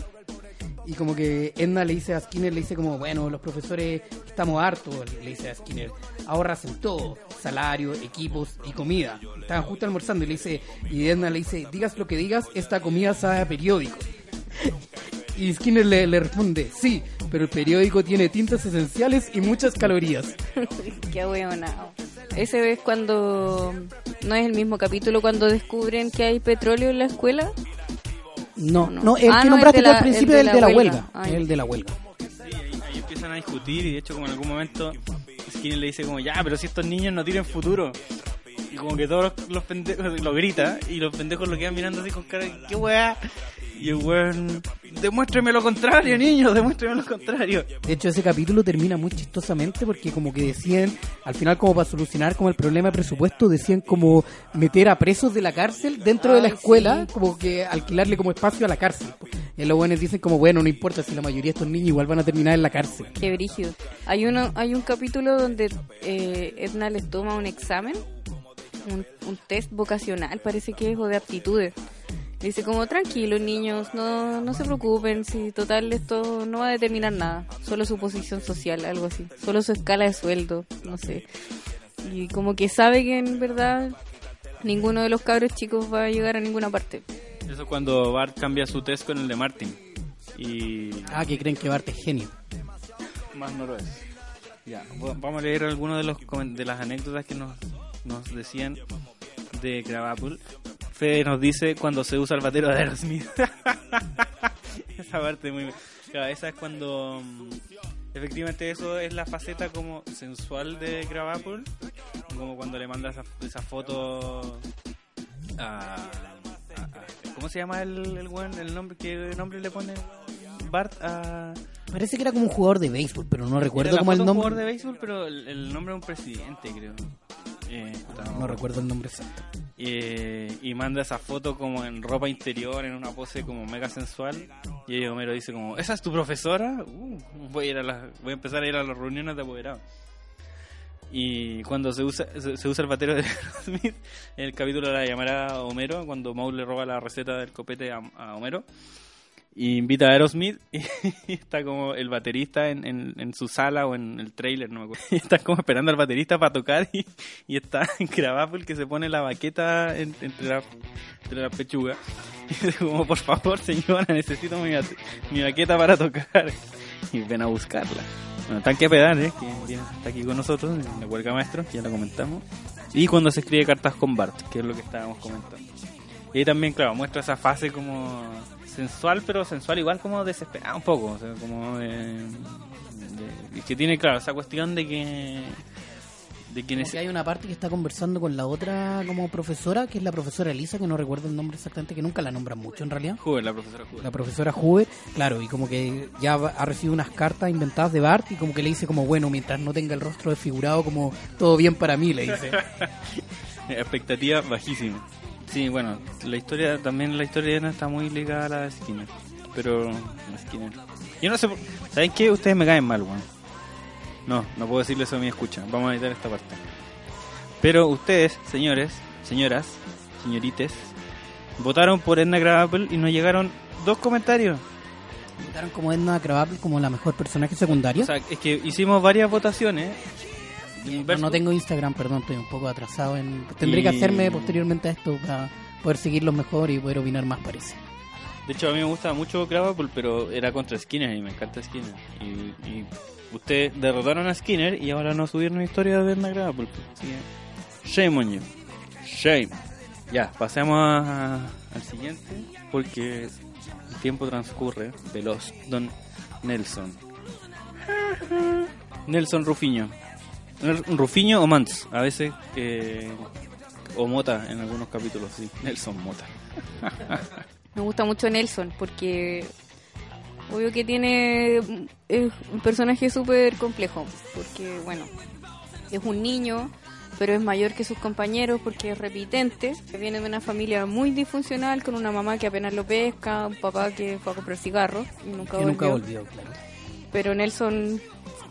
Y como que Edna le dice a Skinner, le dice como, bueno, los profesores estamos hartos, le dice a Skinner, ahorras en todo, salario, equipos y comida. Estaban justo almorzando y le dice, y Edna le dice, digas lo que digas, esta comida sabe a periódico. Y Skinner le, responde, sí, pero el periódico tiene tintas esenciales y muchas calorías. Qué ahueonado. Ese es cuando. No es el mismo capítulo cuando descubren que hay petróleo en la escuela. No, No. no, el Ah, que no, nombraste el la- al principio el de el de la huelga. el de la huelga. Sí, ahí, ahí empiezan a discutir y de hecho como en algún momento Skinner le dice como, ya, pero si estos niños no tienen futuro. Y como que todos los, los pendejos lo grita y los pendejos lo quedan mirando así con cara de, ¿qué weá? Y el weón, demuéstreme lo contrario, niños, demuéstreme lo contrario. De hecho, ese capítulo termina muy chistosamente porque como que decían, al final como para solucionar como el problema de presupuesto, decían como meter a presos de la cárcel dentro de la escuela, sí. como que alquilarle como espacio a la cárcel. Y los buenos dicen como, bueno, no importa si la mayoría de estos niños igual van a terminar en la cárcel. Qué brígido. Hay uno, hay un capítulo donde eh, Edna les toma un examen, un, un test vocacional, parece que es, o de aptitudes. Dice como, tranquilos niños, no, no se preocupen, si total esto no va a determinar nada, solo su posición social, algo así, solo su escala de sueldo, no sé. Y como que sabe que en verdad ninguno de los cabros chicos va a llegar a ninguna parte. Eso es cuando Bart cambia su test con el de Martin. Y Ah, que creen que Bart es genio. más no lo es. Ya, va- vamos a leer algunas de los de las anécdotas que nos, nos decían de Crabapple. Fede nos dice cuando se usa el batero de Aerosmith. esa parte muy claro, esa es cuando mm, efectivamente eso es la faceta como sensual de Crabapple, como cuando le manda esa, esa foto a, a- a- ¿cómo se llama el, el weón? el nombre qué nombre le pone Bart a Parece que era como un jugador de béisbol, pero no recuerdo como el de un nombre. jugador de béisbol, pero el, el nombre de un presidente, creo. Eh, puta, No recuerdo el nombre exacto. Eh, y manda esa foto como en ropa interior, en una pose como mega sensual. Y ahí Homero dice como, ¿esa es tu profesora? Uh, voy, a ir a las- voy a empezar a ir a las reuniones de apoderados. Y cuando se usa, se, se usa el batero de Smith, en el capítulo la llamada a Homero, cuando Moe le roba la receta del copete a, a Homero, y invita a Aerosmith y está como el baterista en, en, su sala o en el trailer, no me acuerdo. Y está como esperando al baterista para tocar y, y está en Crabapple que se pone la baqueta en- entre, la, entre la pechuga. Y dice como, por favor señora, necesito mi, mi baqueta para tocar. Y ven a buscarla. Bueno, tanque pedal, ¿eh? que está aquí con nosotros, en la huelga maestro, ya lo comentamos. Y cuando se escribe cartas con Bart, que es lo que estábamos comentando. Y ahí también, claro, muestra esa fase como sensual, pero sensual igual como desesperada un poco. O sea, como de, que tiene, claro, esa cuestión de que... De Como que hay una parte que está conversando con la otra como profesora, que es la profesora Elisa, que no recuerdo el nombre exactamente, que nunca la nombran mucho en realidad. Joven, la profesora Joven. La profesora Juve, claro, y como que ya ha recibido unas cartas inventadas de Bart y como que le dice como, bueno, mientras no tenga el rostro desfigurado, como todo bien para mí, le dice. Expectativa bajísima. Sí, bueno, la historia, también la historia de Ana está muy ligada a la de Skinner. Pero, la Skinner. Yo no sé, ¿saben qué? Ustedes me caen mal, weón. No, no puedo decirle eso a mi escucha. Vamos a editar esta parte. Pero ustedes, señores, señoras, señorites, votaron por Edna Krabappel y nos llegaron dos comentarios. Votaron como Edna Krabappel como la mejor personaje secundario. O sea, es que hicimos varias votaciones. No, no tengo Instagram, perdón, estoy un poco atrasado en... Tendré que hacerme posteriormente a esto para poder seguirlos mejor y poder opinar más, parece. De hecho, a mí me gusta mucho Krabappel, pero era contra Skinner y me encanta Skinner. Y, y ustedes derrotaron a Skinner y ahora no subieron historia de Edna Krabappel. Así que, shame on you. Shame. Ya, pasemos a- al siguiente, porque el tiempo transcurre veloz. Don Nelson. Nelson Rufiño. Rufiño o Mans, a veces. eh, o Mota en algunos capítulos, sí. Nelson Mota. Me gusta mucho Nelson porque obvio que tiene es un personaje súper complejo porque bueno es un niño pero es mayor que sus compañeros porque es repitente viene de una familia muy disfuncional con una mamá que apenas lo pesca un papá que fue a comprar cigarros y nunca Que nunca volvió volvió, claro. pero Nelson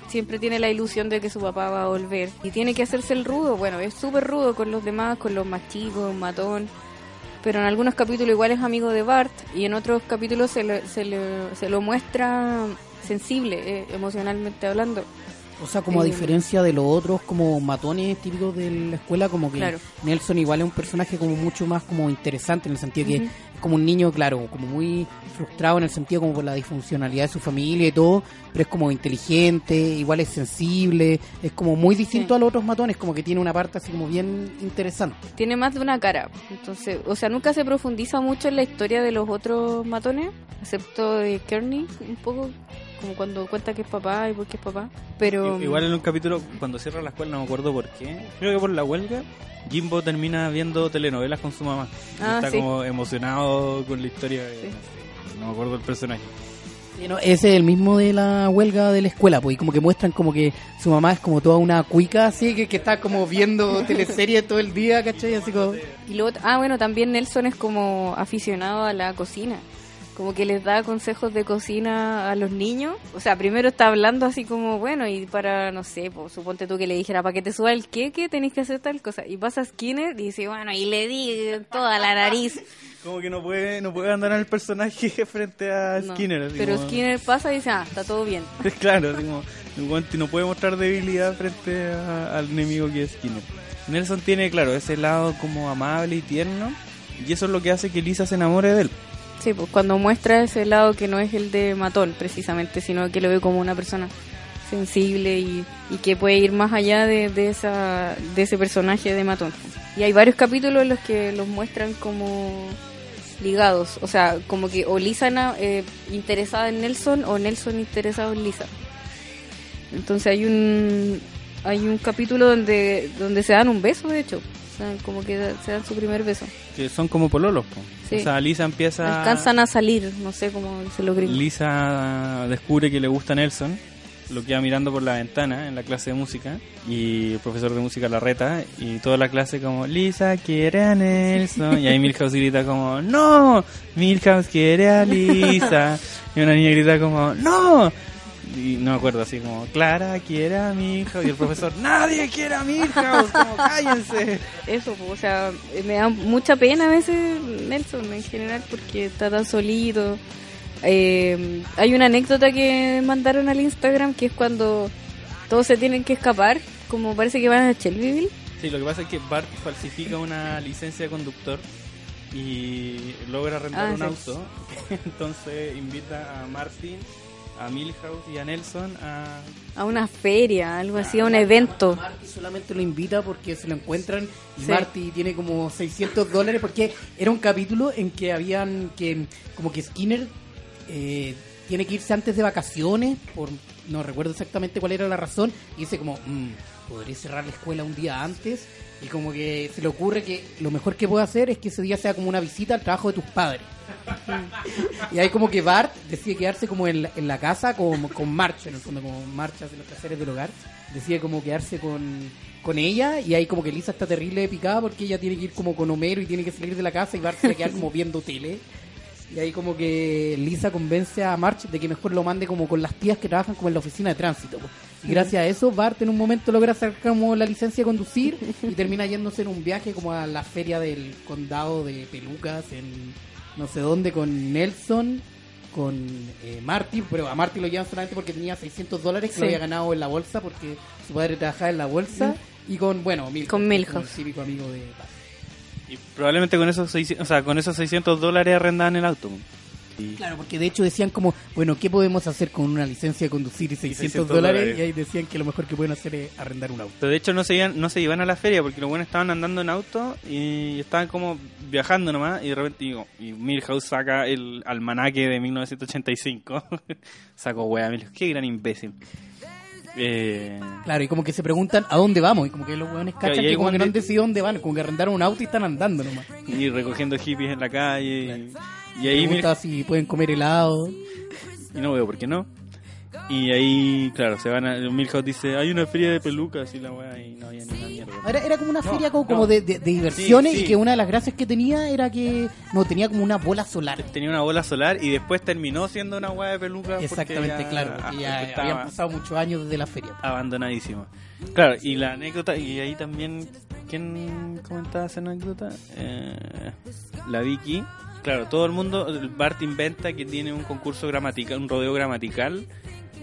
siempre tiene la ilusión de que su papá va a volver y tiene que hacerse el rudo, bueno, es súper rudo con los demás, con los más chicos, matón, pero en algunos capítulos igual es amigo de Bart y en otros capítulos se, le- se, le- se lo muestra sensible, eh, emocionalmente hablando. O sea, como a Eh, diferencia de los otros como matones típicos de la escuela, como que Claro. Nelson igual es un personaje como mucho más como interesante en el sentido que como un niño, claro, como muy frustrado en el sentido como por la disfuncionalidad de su familia y todo, pero es como inteligente, igual es sensible, es como muy distinto Sí. a los otros matones, como que tiene una parte así como bien interesante. Tiene más de una cara, entonces, o sea, nunca se profundiza mucho en la historia de los otros matones, excepto de Kearney, un poco como cuando cuenta que es papá y por qué es papá, pero... Igual en un capítulo, cuando cierra la escuela, no me acuerdo por qué. Creo que por la huelga, Jimbo termina viendo telenovelas con su mamá. Y Ah, está sí. como emocionado con la historia. de- Sí. no, me acuerdo del personaje. No, ese es el mismo de la huelga de la escuela, pues, y como que muestran como que su mamá es como toda una cuica, así, que, que está como viendo teleseries todo el día, ¿cachai? Así como... Y luego, ah, bueno, también Nelson es como aficionado a la cocina. Como que les da consejos de cocina a los niños. O sea, primero está hablando así como, bueno, y para, no sé, pues, suponte tú que le dijera, para que te suba el queque tenéis que hacer tal cosa. Y pasa Skinner y dice, bueno, y le di toda la nariz. Como que no puede, no puede abandonar el personaje frente a No. Skinner. así Pero como- Skinner pasa y dice, ah, está todo bien. Claro, así como, no puede mostrar debilidad frente a- al enemigo que es Skinner. Nelson tiene, claro, ese lado como amable y tierno. Y eso es lo que hace que Lisa se enamore de él. Sí, pues cuando muestra ese lado que no es el de matón, precisamente, sino que lo ve como una persona sensible y, que puede ir más allá de, esa, de ese personaje de matón. Y hay varios capítulos en los que los muestran como ligados, o sea, como que o Lisa eh, interesada en Nelson o Nelson interesado en Lisa. Entonces hay un hay un capítulo donde donde se dan un beso, de hecho, o sea, como que se dan su primer beso. Que son como pololos. po. Sí. O sea, Lisa empieza... Alcanzan a salir, no sé cómo se lo gringos. Lisa descubre que le gusta Nelson, lo queda mirando por la ventana en la clase de música y el profesor de música la reta y toda la clase como Lisa quiere a Nelson y ahí Milhouse grita como no, Milhouse quiere a Lisa y una niña grita como no y no me acuerdo así como Clara quiere a Milhouse y el profesor nadie quiere a Milhouse como cállense Eso, o sea, me da mucha pena a veces Nelson en general porque está tan solito. Eh, hay una anécdota que mandaron al Instagram que es cuando todos se tienen que escapar, como parece que van a Shelbyville. Sí, lo que pasa es que Bart falsifica una licencia de conductor y logra arrendar Ah, un sí. auto. Entonces invita a Martin, a Milhouse y a Nelson a... A una feria, algo así, a un evento. Marty solamente lo invita porque se lo encuentran y Sí. Marty tiene como 600 dólares porque era un capítulo en que habían que como que Skinner eh, tiene que irse antes de vacaciones por no recuerdo exactamente cuál era la razón y dice como "Mm, podré cerrar la escuela un día antes y como que se le ocurre que lo mejor que puede hacer es que ese día sea como una visita al trabajo de tus padres y ahí como que Bart decide quedarse como en la, en la casa con, con March, en el fondo, como marchas de los quehaceres del hogar. Decide como quedarse con, con ella y ahí como que Lisa está terrible picada porque ella tiene que ir como con Homero y tiene que salir de la casa y Bart se va a quedar como viendo tele. Y ahí como que Lisa convence a March de que mejor lo mande como con las tías que trabajan como en la oficina de tránsito. Y gracias a eso Bart en un momento logra sacar como la licencia de conducir y termina yéndose en un viaje como a la feria del condado de Pelucas en no sé dónde con Nelson, con eh, Marty, pero a Marty lo llevan solamente porque tenía 600 dólares que Sí. lo había ganado en la bolsa porque su padre trabajaba en la bolsa y con, bueno, Milhouse, Con Milhouse. el típico amigo de Bart. Y probablemente con esos, 600, o sea, con esos 600 dólares arrendaban el auto. Claro, porque de hecho decían como, bueno, ¿qué podemos hacer con una licencia de conducir y 600, 600 dólares? dólares. Y ahí decían que lo mejor que pueden hacer es arrendar un auto. Pero de hecho no se iban, no se iban a la feria porque los buenos estaban andando en auto y estaban como viajando nomás y de repente digo, y Milhouse saca el almanaque de 1985. Sacó wea, Milhouse, qué gran imbécil. Eh, Claro, y como que se preguntan a dónde vamos, y como que los hueones Claro, cachan ahí que como que no han decidido dónde van, como que arrendaron un auto y están andando nomás. y recogiendo hippies en la calle. Y, y ahí Pregunta Milhouse, si pueden comer helado. y no veo por qué no. Y ahí, claro, se van a. Milhouse dice: Hay una feria de pelucas y la wea, y no había ni una mierda. Era, era como una No, feria como, como de, de- de diversiones Sí, sí. y que una de las gracias que tenía era que no tenía como una bola solar. Tenía una bola solar y después terminó siendo una wea de pelucas. porque Exactamente, ya- claro, porque ya estaba- habían pasado muchos años desde la feria. abandonadísimo. Claro, y la anécdota, y ahí también, ¿quién comentaba esa anécdota? Eh, la Vicky. Claro, todo el mundo, el Bart inventa que tiene un concurso gramatical, un rodeo gramatical,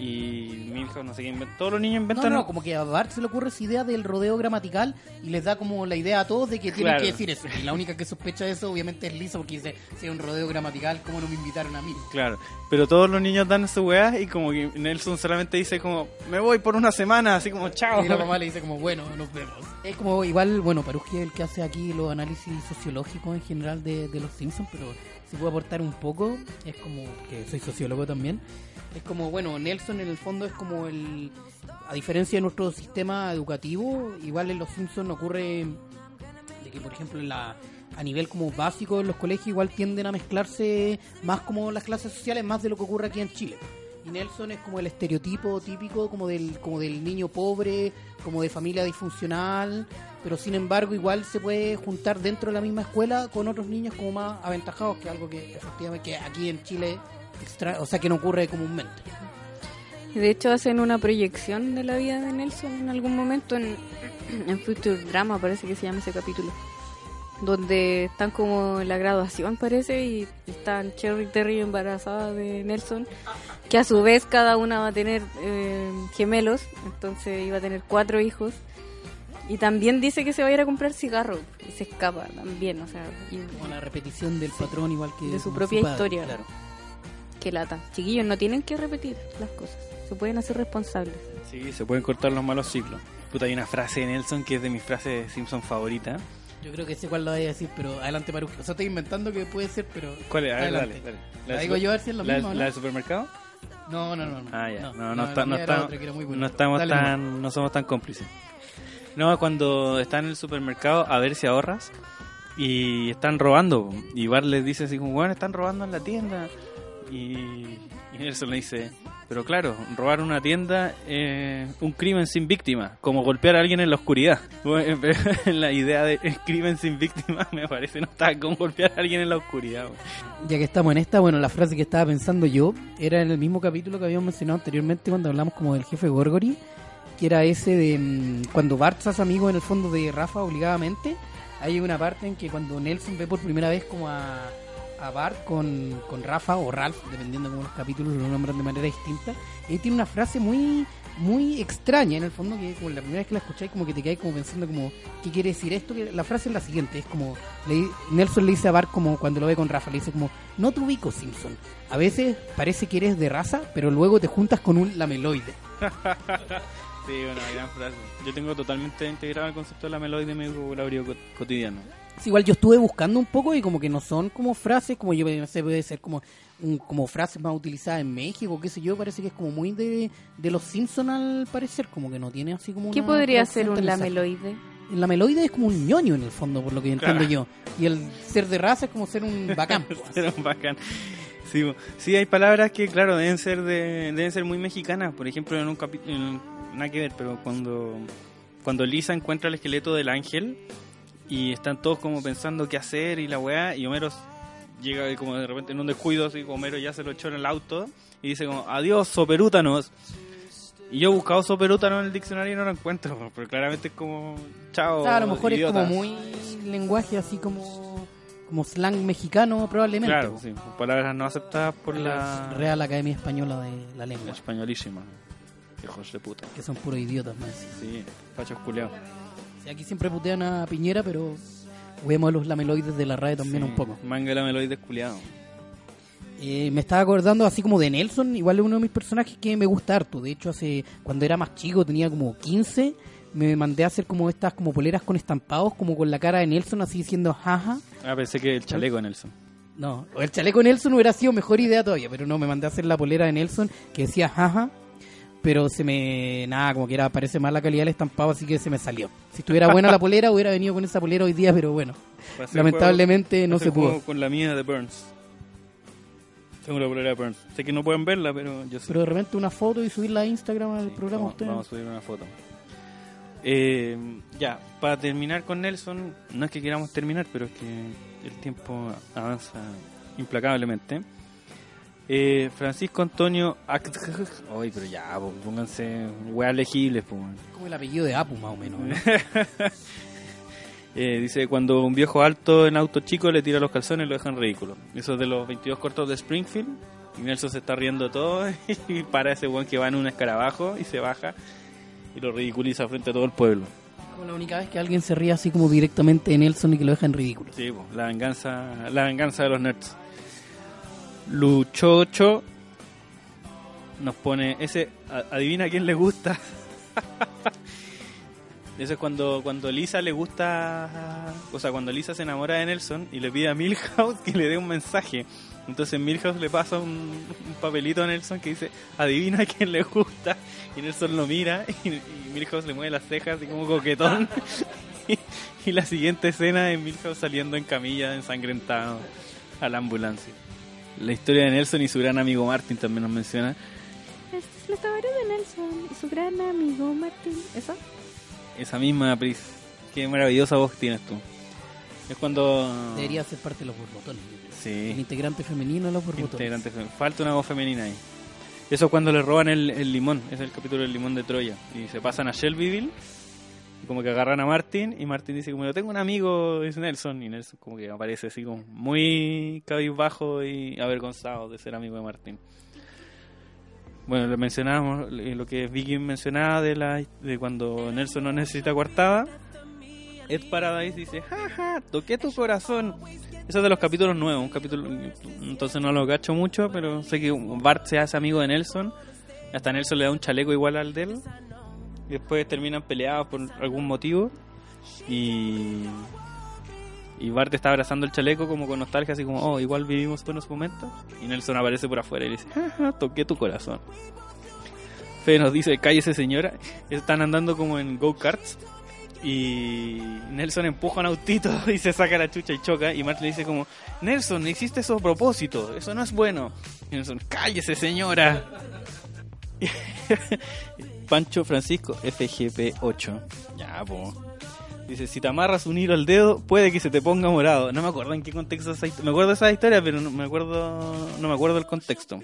y Milhouse no sé qué. Todos los niños No, inventan. no, como que a Bart se le ocurre esa idea del rodeo gramatical y les da como la idea a todos de que tienen Claro. que decir eso. Y la única que sospecha de eso obviamente es Lisa porque dice, si es un rodeo gramatical, ¿cómo no me invitaron a mí? Claro, pero todos los niños dan su weá y como que Nelson solamente dice como, me voy por una semana, así como, chao. Y la mamá le dice como, bueno, nos vemos. Es como igual, bueno, Paruji es el que hace aquí los análisis sociológicos en general de, de los Simpsons, pero si puedo aportar un poco, es como, que soy sociólogo también, es como, bueno, Nelson en el fondo es como el, a diferencia de nuestro sistema educativo, igual en los Simpsons ocurre de que, por ejemplo, en la a nivel como básico en los colegios igual tienden a mezclarse más como las clases sociales, más de lo que ocurre aquí en Chile. Y Nelson es como el estereotipo típico como del, como del niño pobre, como de familia disfuncional, pero sin embargo igual se puede juntar dentro de la misma escuela con otros niños como más aventajados, que algo que efectivamente que aquí en Chile, extra, o sea que no ocurre comúnmente. De hecho, hacen una proyección de la vida de Nelson en algún momento en, en Future Drama, parece que se llama ese capítulo. Donde están como en la graduación, parece, y están Cherry Terry embarazadas de Nelson, que a su vez cada una va a tener eh, gemelos, entonces iba a tener cuatro hijos. Y también dice que se va a ir a comprar cigarros y se escapa también, o sea, y- Como la repetición del patrón igual que De su propia padre, historia. claro. Qué lata. Chiquillos, no tienen que repetir las cosas, se pueden hacer responsables. Sí, se pueden cortar los malos ciclos. Puta, hay una frase de Nelson que es de mis frases de Simpson favorita. Yo creo que sé cuál lo voy a decir, pero adelante Paruji. O sea, estoy inventando que puede ser, pero... ¿Cuál es? A ver, Adelante. dale, dale. La de digo yo a ver si es lo la, mismo, ¿no? ¿La del supermercado? No, no, no. no. Ah, ya. No, no, la está- no, está- otra estamos Dale tan, no somos tan cómplices. No, cuando están en el supermercado a ver si ahorras y están robando. Y Bart les dice así como, bueno, están robando en la tienda. Y, Nelson le dice, pero claro, robar una tienda es un crimen sin víctima, como golpear a alguien en la oscuridad. La idea de crimen sin víctima me parece no está como golpear a alguien en la oscuridad. Ya que estamos en esta, bueno, la frase que estaba pensando yo era en el mismo capítulo que habíamos mencionado anteriormente cuando hablamos como del jefe Gorgory, que era ese de mm, cuando Bart se hace amigo en el fondo de Rafa obligadamente. Hay una parte en que cuando Nelson ve por primera vez como a, a Bart con, con Rafa o Ralph, dependiendo de cómo los capítulos lo nombran de manera distinta, y tiene una frase muy muy extraña en el fondo que como la primera vez que la escucháis como que te quedáis como pensando como ¿qué quiere decir esto? La frase es la siguiente, es como le- Nelson le dice a Bart como cuando lo ve con Rafa, le dice como no te ubico Simpson, a veces parece que eres de raza pero luego te juntas con un lameloide Sí, una gran frase. Yo tengo totalmente integrado el concepto de la melodia en mi vocabulario co- cotidiano. Sí, igual yo estuve buscando un poco y como que no son como frases, como yo pensé puede ser como un- como frases más utilizadas en México, qué sé yo, parece que es como muy de, de los Simpson al parecer, como que no tiene así como ¿Qué una podría ser un lameloide? El lameloide es como un ñoño en el fondo, por lo que entiendo Claro. yo. Y el ser de raza es como ser un bacán. Era un bacán. Sí, hay palabras que, claro, deben ser de, deben ser muy mexicanas. Por ejemplo, en un capítulo, nada que ver, pero cuando, cuando Lisa encuentra el esqueleto del ángel y están todos como pensando qué hacer y la weá, y Homero llega como de repente en un descuido, así como Homero ya se lo echó en el auto y dice como, adiós, soperútanos. Y yo he buscado soperútano en el diccionario y no lo encuentro, pero claramente es como, chao. Sea, a lo mejor idiotas". es como muy lenguaje así como como slang mexicano probablemente. Claro, sí, palabras no aceptadas por la Real Academia Española de la Lengua, españolísima. Hijos de puta. que son puros idiotas más. Sí, fachos culeados. Aquí siempre putean a Piñera, pero vemos a los lameloides de la RAE también Sí, un poco. Manga la meloide culiado. Eh, me estaba acordando así como de Nelson, igual es uno de mis personajes que me gusta harto. De hecho, hace cuando era más chico, tenía como 15, me mandé a hacer como estas como poleras con estampados, como con la cara de Nelson, así diciendo jaja. Ah, pensé que el chaleco de Nelson. No, el chaleco de Nelson hubiera sido mejor idea todavía, pero no, me mandé a hacer la polera de Nelson que decía jaja, pero se me. Nada, como que era, parece mal la calidad del estampado, así que se me salió. Si estuviera buena la polera, hubiera venido con esa polera hoy día, pero bueno, lamentablemente juego- no se pudo. con la mía de Burns. Tengo la polera de Burns. Sé que no pueden verla, pero yo sí. Pero de repente una foto y subirla a Instagram al Sí, programa vamos, ustedes. vamos a subir una foto. Eh, ya, para terminar con Nelson, no es que queramos terminar, pero es que el tiempo avanza implacablemente. Eh, Francisco Antonio Ay, pero ya, po, pónganse weas legibles, po. Como el apellido de Apu, más o menos. ¿no? Eh, dice, cuando un viejo alto en auto chico le tira los calzones lo dejan ridículo. Eso es de los 22 cortos de Springfield. Y Nelson se está riendo todo y para ese weón que va en un escarabajo y se baja y lo ridiculiza frente a todo el pueblo. Como la única vez que alguien se ríe así como directamente de Nelson y que lo deja en ridículo. Sí, po, la venganza, la venganza de los nerds. Luchocho nos pone ese, adivina a quién le gusta. Eso es cuando, cuando Lisa le gusta, o sea, cuando Lisa se enamora de Nelson y le pide a Milhouse que le dé un mensaje. Entonces Milhouse le pasa un, papelito a Nelson que dice, adivina a quién le gusta. Y Nelson lo mira y, y Milhouse le mueve las cejas así como coquetón. y, y la siguiente escena es Milhouse saliendo en camilla ensangrentado a la ambulancia. La historia de Nelson y su gran amigo Martin también nos menciona. Esta es la historia de Nelson y su gran amigo Martín. ¿Eso? Esa misma Pris. Qué maravillosa voz tienes tú. Es cuando... Debería ser parte de los borbotones. El Sí. integrante femenino de los borbotones. Integrante Falta una voz femenina ahí. Eso es cuando le roban el, el limón. Es el capítulo del limón de Troya. Y se pasan a Shelbyville. Como que agarran a Martin. Y Martin dice como yo tengo un amigo, es Nelson. Y Nelson como que aparece así como muy cabizbajo y avergonzado de ser amigo de Martin. Bueno, le mencionábamos eh, lo que Vicky mencionaba de la de cuando Nelson no necesita coartada. Ed Paradise dice, jaja, toqué tu corazón. Eso es de los capítulos nuevos, un capítulo, entonces no lo cacho mucho, pero sé que Bart se hace amigo de Nelson. Hasta Nelson le da un chaleco igual al de él. Después terminan peleados por algún motivo. Y, y Bart está abrazando el chaleco como con nostalgia, así como, oh, igual vivimos buenos momentos. Y Nelson aparece por afuera y dice, toqué tu corazón. Fe nos dice, cállese señora. Están andando como en go-karts. Y Nelson empuja un autito y se saca la chucha y choca. Y Martin le dice como, Nelson, hiciste eso a propósito, eso no es bueno. Nelson, cállese señora. Pancho Francisco FGP8. Ya, po. Dice, si te amarras un hilo al dedo, puede que se te ponga morado. No me acuerdo en qué contexto esa. Me acuerdo de esa historia, pero no me acuerdo, no me acuerdo el contexto.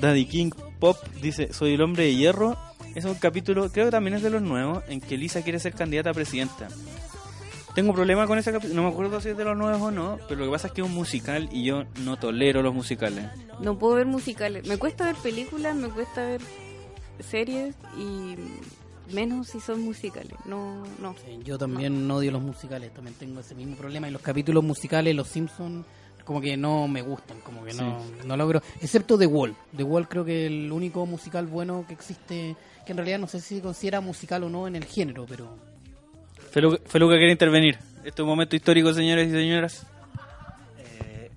Daddy King Pop dice, soy el hombre de hierro. Es un capítulo, creo que también es de los nuevos, en que Lisa quiere ser candidata a presidenta. Tengo problema con ese capítulo, no me acuerdo si es de los nuevos o no, pero lo que pasa es que es un musical y yo no tolero los musicales. No puedo ver musicales. Me cuesta ver películas, me cuesta ver series y menos si son musicales. No, no. Sí, yo también odio los musicales, también tengo ese mismo problema. Y los capítulos musicales, los Simpsons, como que no me gustan, como que no, no logro. Excepto The Wall. The Wall creo que el único musical bueno que existe, que en realidad no sé si se considera musical o no en el género, pero Feluca, Feluca quiere intervenir. Este es un momento histórico, señores y señoras.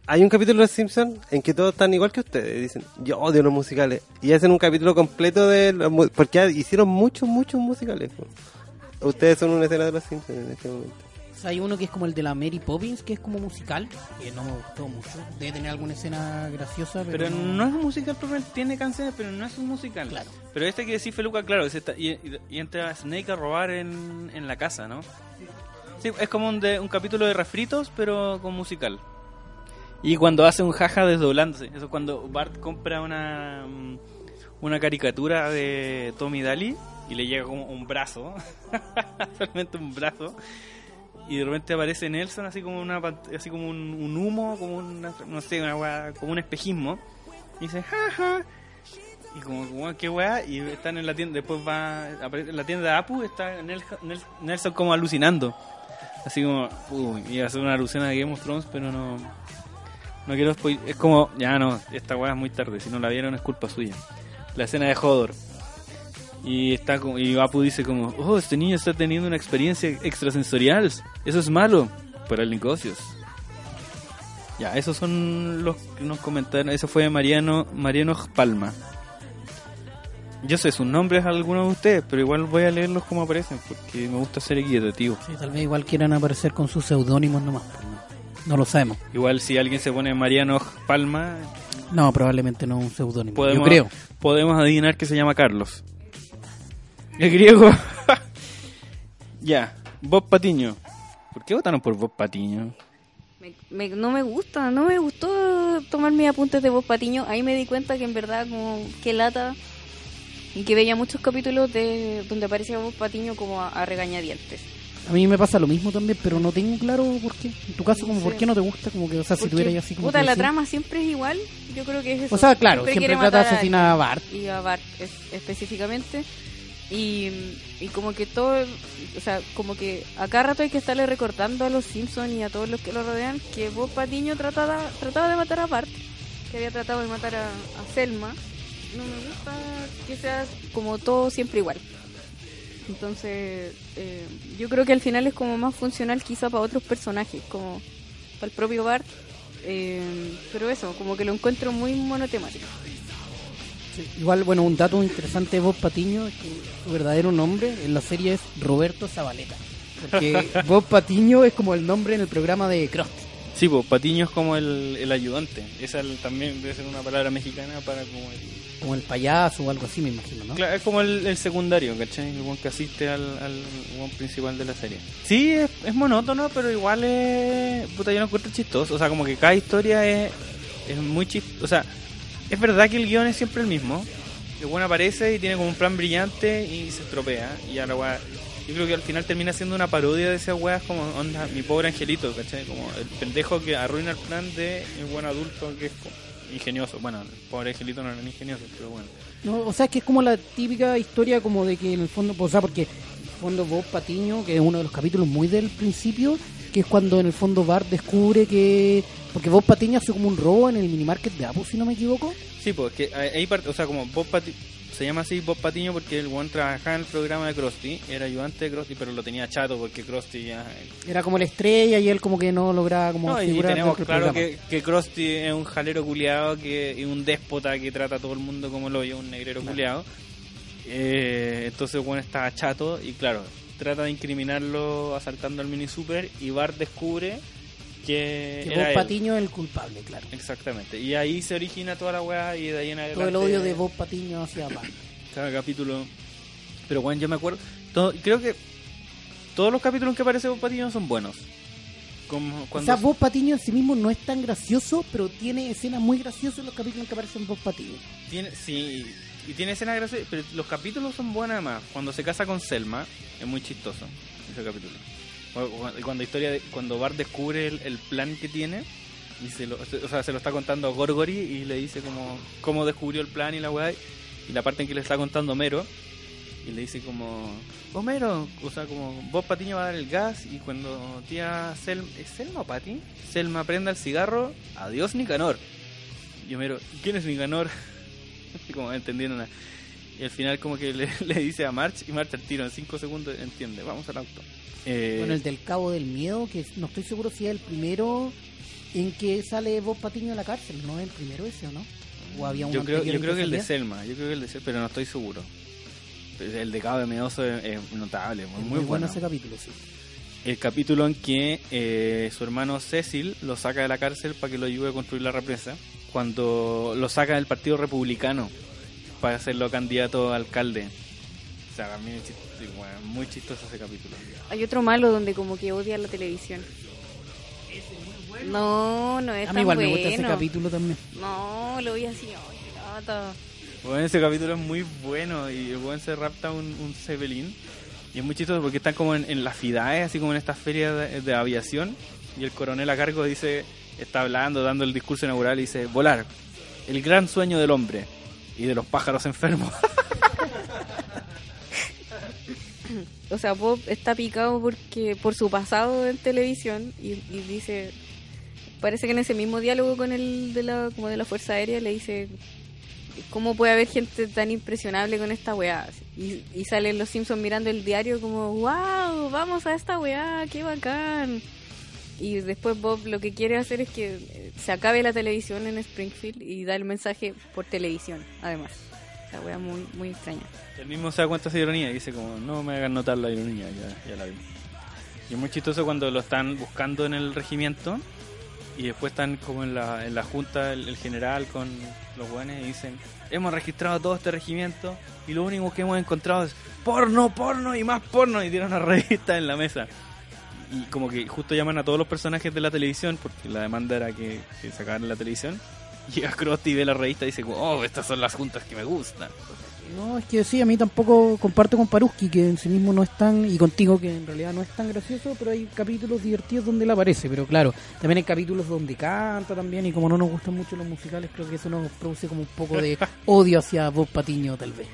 Hay un capítulo de Los Simpsons en que todos están igual que ustedes. Dicen, yo odio los musicales. Y hacen un capítulo completo de los Porque hicieron muchos, muchos musicales. Ustedes son una escena de Los Simpsons en este momento. hay uno que es como el de la Mary Poppins, que es como musical, que no me gustó mucho. Debe tener alguna escena graciosa, pero, Pero no es un musical, porque tiene canciones, pero no es un musical. Claro. Pero este que decir Feluca, claro, es esta- y, y- y entra Snake a robar en, en la casa, ¿no? Sí, es como un, de, un capítulo de refritos, pero con musical. Y cuando hace un jaja desdoblándose, eso es cuando Bart compra una, mm, una caricatura de Tommy Daly y le llega como un brazo, solamente un brazo, y de repente aparece Nelson así como una así como un, humo, como una, no sé, una como un espejismo, y dice jaja. Y como, como qué weá, y están en la tienda, después va, en la tienda de Apu, está Nel- Nel- Nelson como alucinando. Así como, uy, iba a hacer una alusión a Game of Thrones, pero no, No quiero Es como, ya no, esta weá es muy tarde. Si no la vieron es culpa suya. La escena de Hodor. Y está como, y Apu dice como, oh, este niño está teniendo una experiencia extrasensorial. Eso es malo para el negocios. Ya, esos son los que nos comentaron. Eso fue Mariano, Mariano Palma. Yo sé sus nombres algunos de ustedes, pero igual voy a leerlos como aparecen, porque me gusta ser equitativo. Sí, tal vez igual quieran aparecer con sus seudónimos nomás. pues, no lo sabemos. Igual si alguien se pone Mariano Palma, No, probablemente no un seudónimo. podemos, Yo creo. podemos adivinar que se llama Carlos. El griego. ya, Bob Patiño. ¿Por qué votaron por Bob Patiño? Me- me- no me gusta, no me gustó tomar mis apuntes de Voz Patiño. Ahí me di cuenta que en verdad como que lata y que veía muchos capítulos de donde aparecía Voz Patiño como a, a regañadientes. A mí me pasa lo mismo también, pero no tengo claro por qué. En tu caso, como Sí. ¿por qué no te gusta? Como que, o sea, si tuviera así como puta, la trama siempre es igual. Yo creo que es eso. O sea, claro, siempre quiere trata de a asesinar a. Bart. Y a Bart es- específicamente. Y, y como que todo, o sea, como que a cada rato hay que estarle recordando a los Simpsons y a todos los que lo rodean que Bob Patiño trataba, trataba de matar a Bart, que había tratado de matar a, a Selma. No me gusta que sea como todo siempre igual. Entonces, eh, yo creo que al final es como más funcional quizá para otros personajes, como para el propio Bart. eh, pero eso, como que lo encuentro muy monotemático. Sí, Igual, bueno, un dato interesante de Bob Patiño es que su verdadero nombre en la serie es Roberto Zabaleta. Porque Bob Patiño es como el nombre en el programa de Krusty. Sí, pues Patiño es como el, el ayudante. Esa el- también debe ser una palabra mexicana para como el... Como el payaso o algo así, me imagino, ¿no? Claro, es como el, el secundario, ¿cachai? El buen que asiste al, al buen principal de la serie. Sí, es, es monótono, pero igual es... Puta, yo no encuentro chistoso. O sea, como que cada historia es, es muy chistosa. O sea, es verdad que el guion es siempre el mismo. El buen aparece y tiene como un plan brillante y se estropea. Y a la weá... Yo creo que al final termina siendo una parodia de esas weas como onda, mi pobre angelito, ¿cachai? Como el pendejo que arruina el plan de el buen adulto que es ingenioso. Bueno, el pobre angelito no era ni ingenioso, pero bueno. No, o sea, es que es como la típica historia como de que en el fondo, o sea, porque en el fondo Bob Patiño, que es uno de los capítulos muy del principio, que es cuando en el fondo Bart descubre que... Porque Bob Patiño hace como un robo en el minimarket de Apple, si no me equivoco. Sí, pues que ahí ahí parte, o sea, como Bob Pati se llama así Bob Patiño porque el buen trabajaba en el programa de Krusty, era ayudante de Krusty, pero lo tenía chato porque Krusty ya... Era como la estrella y él como que no lograba como No, y tenemos claro que, que Krusty es un jalero culiado que y un déspota que trata a todo el mundo como lo oye, un negrero culiado. Eh, entonces, bueno, estaba chato y claro, trata de incriminarlo asaltando al mini super y Bart descubre que, Que Bob. Patiño es el culpable, claro. Exactamente. Y ahí se origina toda la weá y de ahí en adelante... Todo el odio de Bob Patiño hacia Bart. cada capítulo. Pero bueno, yo me acuerdo. todo- creo que todos los capítulos en que aparece Bob Patiño son buenos. Como O cuando sea, Bob Patiño en sí mismo no es tan gracioso, pero tiene escenas muy graciosas en los capítulos en que aparece Bob Patiño. tiene, sí, y tiene escenas graciosas, pero los capítulos son buenos además. Cuando se casa con Selma, es muy chistoso ese capítulo. Cuando historia de- cuando Bart descubre el, plan que tiene y se lo, o sea, se lo está contando a Gorgory y le dice como cómo descubrió el plan y la weá y la parte en que le está contando Homero y le dice como Homero, o sea como Bob Patiño va a dar el gas y cuando tía Selma, ¿es Selma o Pati? Selma prenda el cigarro, adiós Nicanor. Y Homero, ¿quién es Nicanor? Como entendiendo nada. Y al final como que le, le dice a March y March al tiro en 5 segundos entiende, vamos al auto. Eh, Bueno, el del Cabo del Miedo, que no estoy seguro si es el primero en que sale Bob Patiño de la cárcel, ¿no es el primero ese o no? ¿O había uno yo creo, yo creo que el de? Selma, yo creo que el de Selma, pero no estoy seguro. El de Cabo de Medoso es, es notable, muy, muy bueno. ese capítulo, sí. El capítulo en que eh, su hermano Cecil lo saca de la cárcel para que lo ayude a construir la represa, cuando lo saca del Partido Republicano para hacerlo candidato a alcalde. O sea, a mí es chist- bueno, muy chistoso ese capítulo. Hay otro malo donde como que odia la televisión. No, no es A mí tan igual bueno. me gusta ese capítulo también. No, lo vi así, ay, qué lata. Bueno, ese capítulo es muy bueno y el buen se rapta un, un Zeppelin. Y es muy chistoso porque están como en, en las FIDAE, así como en estas ferias de, de aviación. Y el coronel a cargo dice, está hablando, dando el discurso inaugural y dice, volar, el gran sueño del hombre y de los pájaros enfermos. O sea, Bob está picado porque por su pasado en televisión y, dice parece que en ese mismo diálogo con el de la, como de la Fuerza Aérea le dice cómo puede haber gente tan impresionable con esta weá. Y, y salen los Simpsons mirando el diario como, wow, vamos a esta weá, qué bacán. Y después Bob lo que quiere hacer es que eh, se acabe la televisión en Springfield y da el mensaje por televisión, además. La weá muy, muy extraña. El mismo se da cuenta de esa ironía y dice como, no me hagan notar la ironía, ya, ya la vi. Y es muy chistoso cuando lo están buscando en el regimiento y después están como en la, en la junta el, el general con los buenos y dicen, hemos registrado todo este regimiento y lo único que hemos encontrado es porno, porno y más porno y tiran una revista en la mesa. Y como que justo llaman a todos los personajes de la televisión porque la demanda era que, que sacaran la televisión. Llega Krusty y ve la revista y dice, oh, estas son las juntas que me gustan. No, es que sí, a mí tampoco comparto con Paruski, que en sí mismo no es tan, y contigo, que en realidad no es tan gracioso, pero hay capítulos divertidos donde él aparece, pero claro, también hay capítulos donde canta también, y como no nos gustan mucho los musicales, creo que eso nos produce como un poco de odio hacia Bob Patiño, tal vez.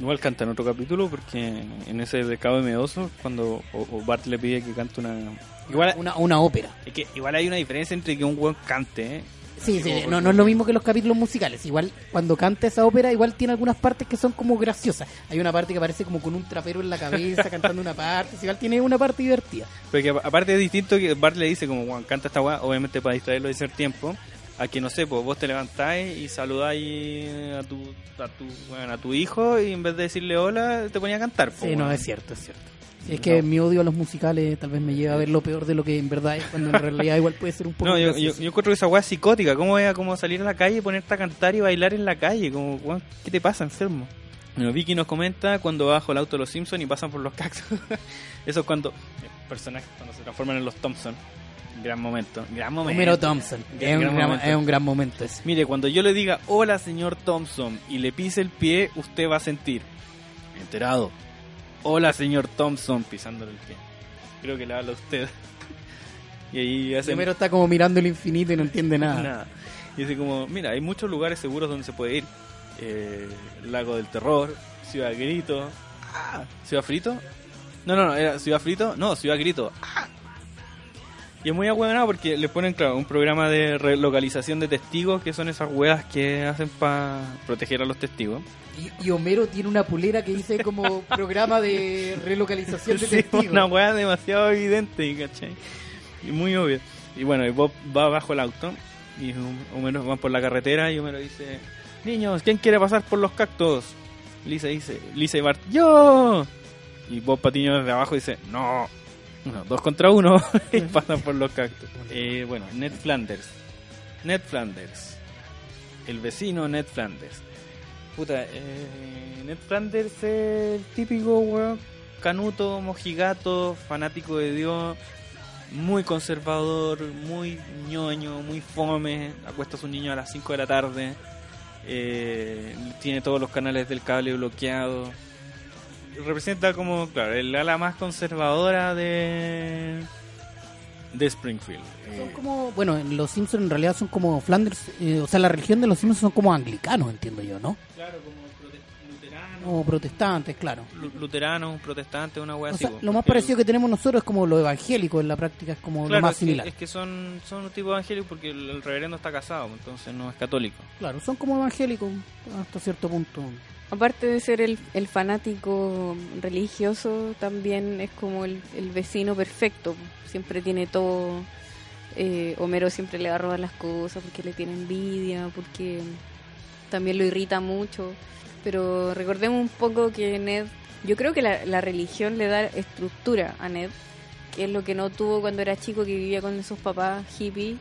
Y- y- Igual canta en otro capítulo porque en ese de Cabo de Medoso, cuando o, o Bart le pide que cante una... Igual, Una, una ópera. es que igual hay una diferencia entre que un weón cante, ¿eh? Sí, sí, no, no es lo mismo que los capítulos musicales. Igual cuando canta esa ópera, igual tiene algunas partes que son como graciosas. Hay una parte que aparece como con un trapero en la cabeza cantando una parte. Igual tiene una parte divertida. Porque a- aparte es distinto que Bart le dice como, Juan, canta esta weá, obviamente para distraerlo y hacer tiempo, a que no sé, pues vos te levantáis y saludáis a tu, a tu, bueno, a tu hijo y en vez de decirle hola, te ponía a cantar. pues, Sí, no, es cierto, es cierto. Sí, es que mi odio a los musicales tal vez me lleva a ver lo peor de lo que en verdad es, cuando en realidad igual puede ser un poco No, yo, yo, yo encuentro que esa weá es psicótica. ¿Cómo a como salir a la calle, ponerte a cantar y bailar en la calle? Como, ¿qué te pasa, enfermo? Bueno, Vicky nos comenta cuando bajo el auto de los Simpsons y pasan por los cactus. Eso es cuando eh, personajes cuando se transforman en los Thompson. Gran momento. Gran momento. Homero Thompson. Gran Es un, gran, momento. es un gran momento ese. Mire, cuando yo le diga hola señor Thompson y le pise el pie, usted va a sentir. Enterado. Hola señor Thompson pisándole el pie. Creo que le habla a usted. y ahí hace Homero está como mirando el infinito y no entiende nada. nada. Y dice como, mira, hay muchos lugares seguros donde se puede ir. Eh, Lago del Terror, Ciudad Grito. Ah, ¿Ciudad Frito? No, no, no, era Ciudad Frito. No, Ciudad Grito. Ah. Y es muy ahueonado porque le ponen, claro, un programa de relocalización de testigos, que son esas hueas que hacen para proteger a los testigos. Y, y Homero tiene una pulera que dice como programa de relocalización de Sí, testigos. una hueá demasiado evidente, ¿cachai? Y muy obvia. Y bueno, y Bob va bajo el auto y Homero van por la carretera y Homero dice, niños, ¿quién quiere pasar por los cactus? Lisa dice, Lisa y Bart, yo. Y Bob Patiño desde abajo dice, no. No, dos contra uno y pasan por los cactus. Eh, bueno, Ned Flanders. Ned Flanders. El vecino Ned Flanders. Puta, eh, Ned Flanders es el típico weón canuto, mojigato, fanático de Dios, muy conservador, muy ñoño, muy fome, acuesta a su niño a las 5 de la tarde, eh, tiene todos los canales del cable bloqueados. Representa como, claro, el ala más conservadora de de Springfield. Son Eh, como, bueno, en los Simpsons en realidad son como Flanders, eh, o sea, la religión de los Simpsons son como anglicanos, entiendo yo, ¿no? claro, como O protestantes, claro. lu- luterano, protestante, una O así. sea, lo más parecido que tenemos nosotros es como lo evangélico en la práctica, es como Claro, lo más es que- similar. Es que son, son un tipo evangélico porque el, el reverendo está casado, entonces no es católico. Claro, son como evangélicos hasta cierto punto. Aparte de ser el, el fanático religioso, también es como el, el vecino perfecto. Siempre tiene todo. Eh, Homero siempre le va a robar las cosas porque le tiene envidia, porque también lo irrita mucho. Pero recordemos un poco que Ned, yo creo que la, religión le da estructura a Ned, que es lo que no tuvo cuando era chico, que vivía con esos papás hippies,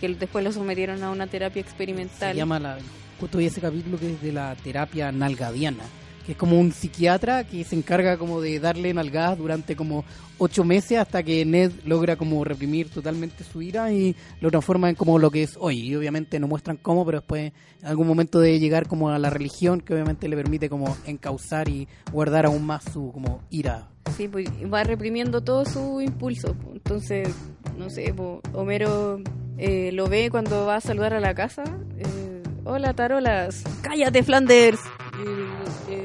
que después lo sometieron a una terapia experimental. Se llama la, justo ese capítulo que es de la terapia nalgadiana, es como un psiquiatra que se encarga como de darle nalgadas durante como ocho meses hasta que Ned logra como reprimir totalmente su ira y lo transforma en como lo que es hoy. Y obviamente no muestran cómo, pero después en algún momento de llegar como a la religión que obviamente le permite como encauzar y guardar aún más su como ira. Sí, pues va reprimiendo todo su impulso. Entonces, no sé, Homero eh, lo ve cuando va a saludar a la casa. eh, Hola, tarolas. Cállate, Flanders. Eh,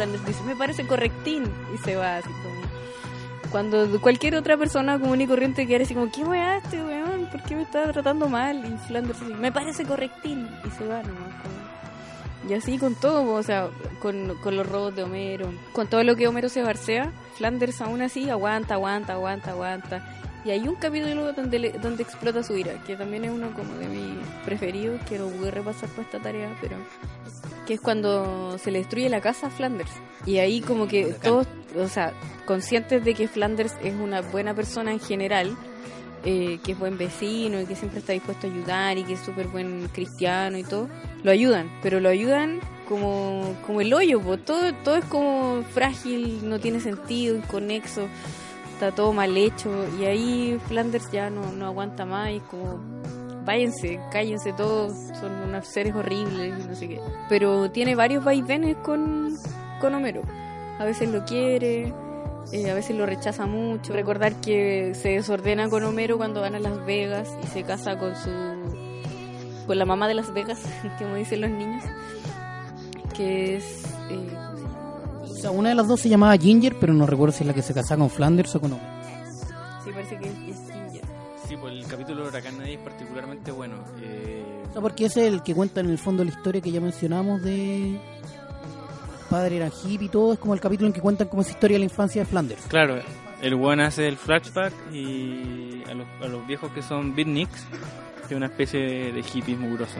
Flanders dice, me parece correctín. Y se va así como... Cuando cualquier otra persona común y corriente quiere así como, ¿qué weá este weón? ¿por qué me está tratando mal? Y Flanders así, me parece correctín. Y se va nomás. como- Y así con todo, o sea, con, con los robos de Homero, con todo lo que Homero se barcea, Flanders aún así aguanta, aguanta, aguanta, aguanta. Y hay un capítulo donde, le- donde explota su ira, que también es uno como de mis preferidos, que no pude repasar por esta tarea, pero que es cuando se le destruye la casa a Flanders. Y ahí como que todos, o sea, conscientes de que Flanders es una buena persona en general, eh, que es buen vecino y que siempre está dispuesto a ayudar y que es súper buen cristiano y todo, lo ayudan, pero lo ayudan como, como el hoyo, po. todo, todo es como frágil, no tiene sentido, inconexo, está todo mal hecho y ahí Flanders ya no, no aguanta más y es como váyanse, cállense todos, son unos seres horribles y no sé qué. Pero tiene varios vaivenes con, con Homero. A veces lo quiere, eh, a veces lo rechaza mucho. Recordar que se desordena con Homero cuando van a Las Vegas y se casa con su con la mamá de Las Vegas, como dicen los niños, que es eh. O sea, una de las dos se llamaba Ginger, pero no recuerdo si es la que se casaba con Flanders o con Homero. sí parece que es, es Ginger. Sí, pues el capítulo de Huracán Nadie es particularmente bueno. Eh, O sea, porque es el que cuenta en el fondo la historia que ya mencionamos de padre era hippie y todo, es como el capítulo en que cuentan como esa historia de la infancia de Flanders. Claro, el one hace el flashback y a los, a los viejos que son beatniks, que es una especie de hippies mugroso.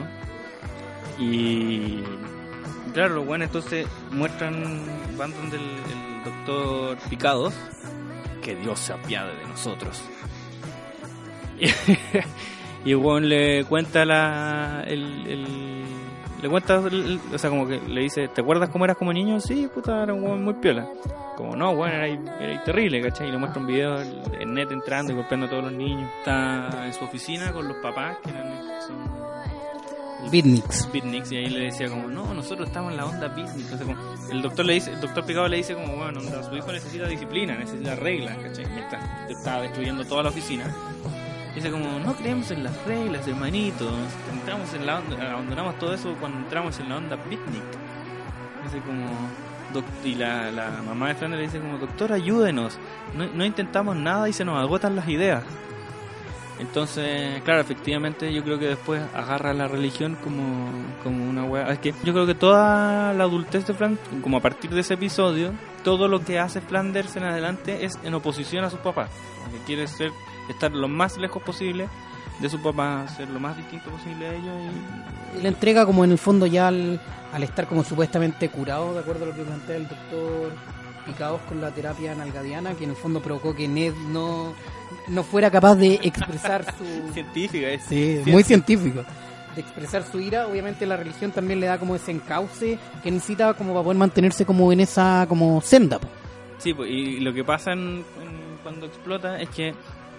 Y claro, los buenos entonces muestran, van donde el, doctor Picados, que Dios se apiade de nosotros. Y, weón le cuenta la, el, le cuenta, el- o sea, como que le dice, ¿te acuerdas cómo eras como niño? Sí, puta, era un weón muy piola. Como, no, bueno, era, era terrible, ¿cachai? Y le muestra un video en net entrando y golpeando a todos los niños. Está en su oficina con los papás, que eran, Beatniks. beatniks, y ahí le decía como, no, nosotros estamos en la onda beatnik. O como, el doctor le dice, el doctor Picado le dice como, bueno, onda, su hijo necesita disciplina, necesita reglas, ¿cachai? Mientras está destruyendo toda la oficina. Dice como, no creemos en las reglas, hermanito. Entramos en la onda, abandonamos todo eso cuando entramos en la onda beatnik. Dice como, y la, la mamá de Flanders le dice como, doctor, ayúdenos. No, no intentamos nada y se nos agotan las ideas. Entonces, claro, efectivamente yo creo que después agarra la religión como, como una wea. Es que yo creo que toda la adultez de Flanders, como a partir de ese episodio, todo lo que hace Flanders en adelante es en oposición a sus papás. Que quiere ser, estar lo más lejos posible de su papá, ser lo más distinto posible a ellos. Y, Y le entrega como en el fondo ya al, al estar como supuestamente curado, de acuerdo a lo que plantea el doctor Picados con la terapia nalgadiana, que en el fondo provocó que Ned no, no fuera capaz de expresar su... científica es. Sí, muy científico. De expresar su ira, obviamente la religión también le da como ese encauce que necesita como para poder mantenerse como en esa como senda. po. Sí, pues, y lo que pasa en- en- cuando explota es que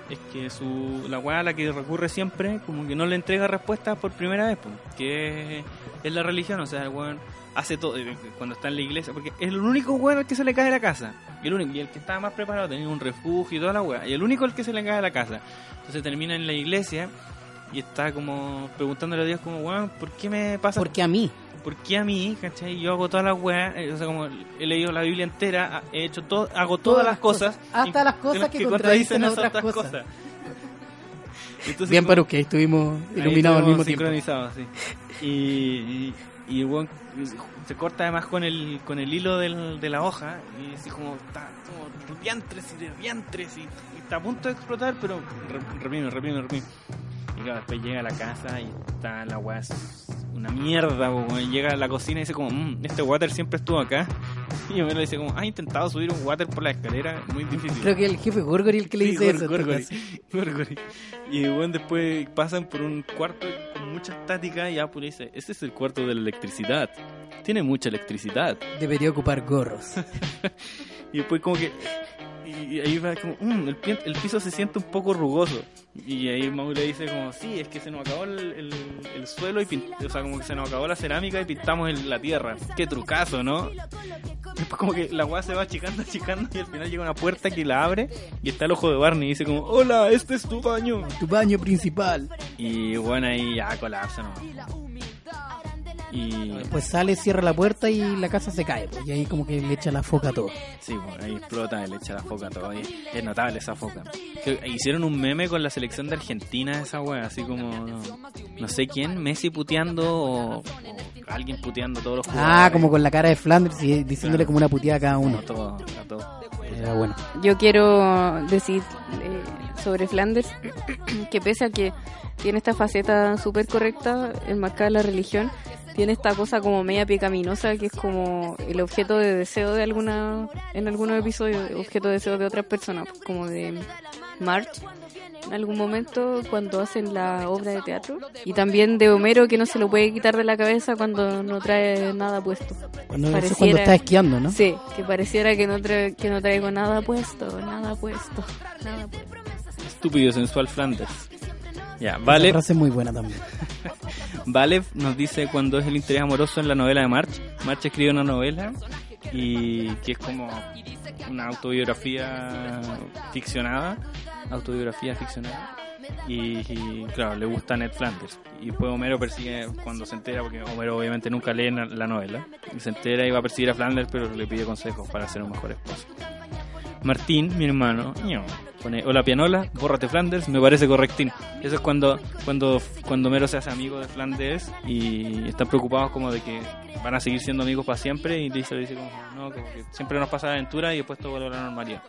es que su la weá a la que recurre siempre como que no le entrega respuesta por primera vez, pues, que es, es la religión, o sea, el weón hace todo eh, cuando está en la iglesia, porque es el único weón al que se le cae la casa, y el único y el que estaba más preparado tenía un refugio y toda la weá, y el único al que se le cae la casa. Entonces termina en la iglesia y está como preguntándole a Dios como, weón, ¿por qué me pasa Porque a mí, ¿por qué a mí, cachai? Yo hago todas las weas, eh, o sea, como he leído la Biblia entera, he hecho todo, hago todas, las cosas. hasta las cosas que contradicen a otras cosas. Entonces, bien para que ahí estuvimos iluminados al mismo tiempo. sincronizados, sí. Y, y, y el weón se corta además con el, con el hilo del, de la hoja y así como está como diantres y diantres y, y está a punto de explotar, pero re- reprime, reprime, reprime. Y claro, después llega a la casa y está la weá una mierda, weón. llega a la cocina y dice como, "Mm, este water siempre estuvo acá. Y yo me lo dice como, ¿has intentado subir un water por la escalera? Muy difícil. Creo que el jefe Gorgory el que le Sí, dice eso. Gorgory. Gorgory. Y bueno, después pasan por un cuarto mucha estática y Apple dice, este es el cuarto de la electricidad. Tiene mucha electricidad. Debería ocupar gorros. Y después como que... Y ahí va como, "Mm, el, pi- el piso se siente un poco rugoso. Y ahí Mau le dice como, sí, es que se nos acabó el, el- el suelo y pin- o sea, como que se nos acabó la cerámica y pintamos la tierra. Qué trucazo, ¿no? Después como que la weá se va achicando, achicando y al final llega una puerta que la abre y está el ojo de Barney y dice como, hola, este es tu baño. Tu baño principal. Y bueno, ahí ya colapsa, ¿no? Y Pues sale, cierra la puerta y la casa se cae. pues, y ahí como que le echa la foca a todo. sí, pues, ahí explota, le echa la foca a todo. y es notable esa foca. Hicieron un meme con la selección de Argentina, esa wea, así como no, sé quién, Messi puteando o, o alguien puteando a todos los jugadores. Ah, como con la cara de Flanders y diciéndole Claro. como una puteada a cada uno. todo, a todo. Era bueno. Yo quiero decir eh, sobre Flanders que pese a que tiene esta faceta súper correcta, enmarcada en la religión, tiene esta cosa como media pecaminosa que es como el objeto de deseo de alguna, en algunos episodios, objeto de deseo de otras personas, como de March en algún momento cuando hacen la obra de teatro y también de Homero que no se lo puede quitar de la cabeza cuando no trae nada puesto. Cuando, eso es Pareciera- cuando está esquiando, ¿no? Sí, que pareciera que no, tra- que no traigo nada puesto, nada puesto, nada puesto. Estúpido, sensual Flanders. Ya, Esa vale. frase es muy buena también. Valev nos dice cuando es el interés amoroso en la novela de March. March escribe una novela y que es como una autobiografía ficcionada, autobiografía ficcionada. Y, claro, le gusta Ned Flanders. Y después Homero persigue cuando se entera, porque Homero obviamente nunca lee la novela, y se entera y va a perseguir a Flanders, pero le pide consejos para ser un mejor esposo. Martín, mi hermano, pone, hola pianola, bórrate Flanders, me parece correctín. Eso es cuando, cuando, cuando Homero se hace amigo de Flanders y están preocupados como de que van a seguir siendo amigos para siempre y Lisa dice como, no, que, siempre nos pasa aventura y después todo vuelve a la normalidad.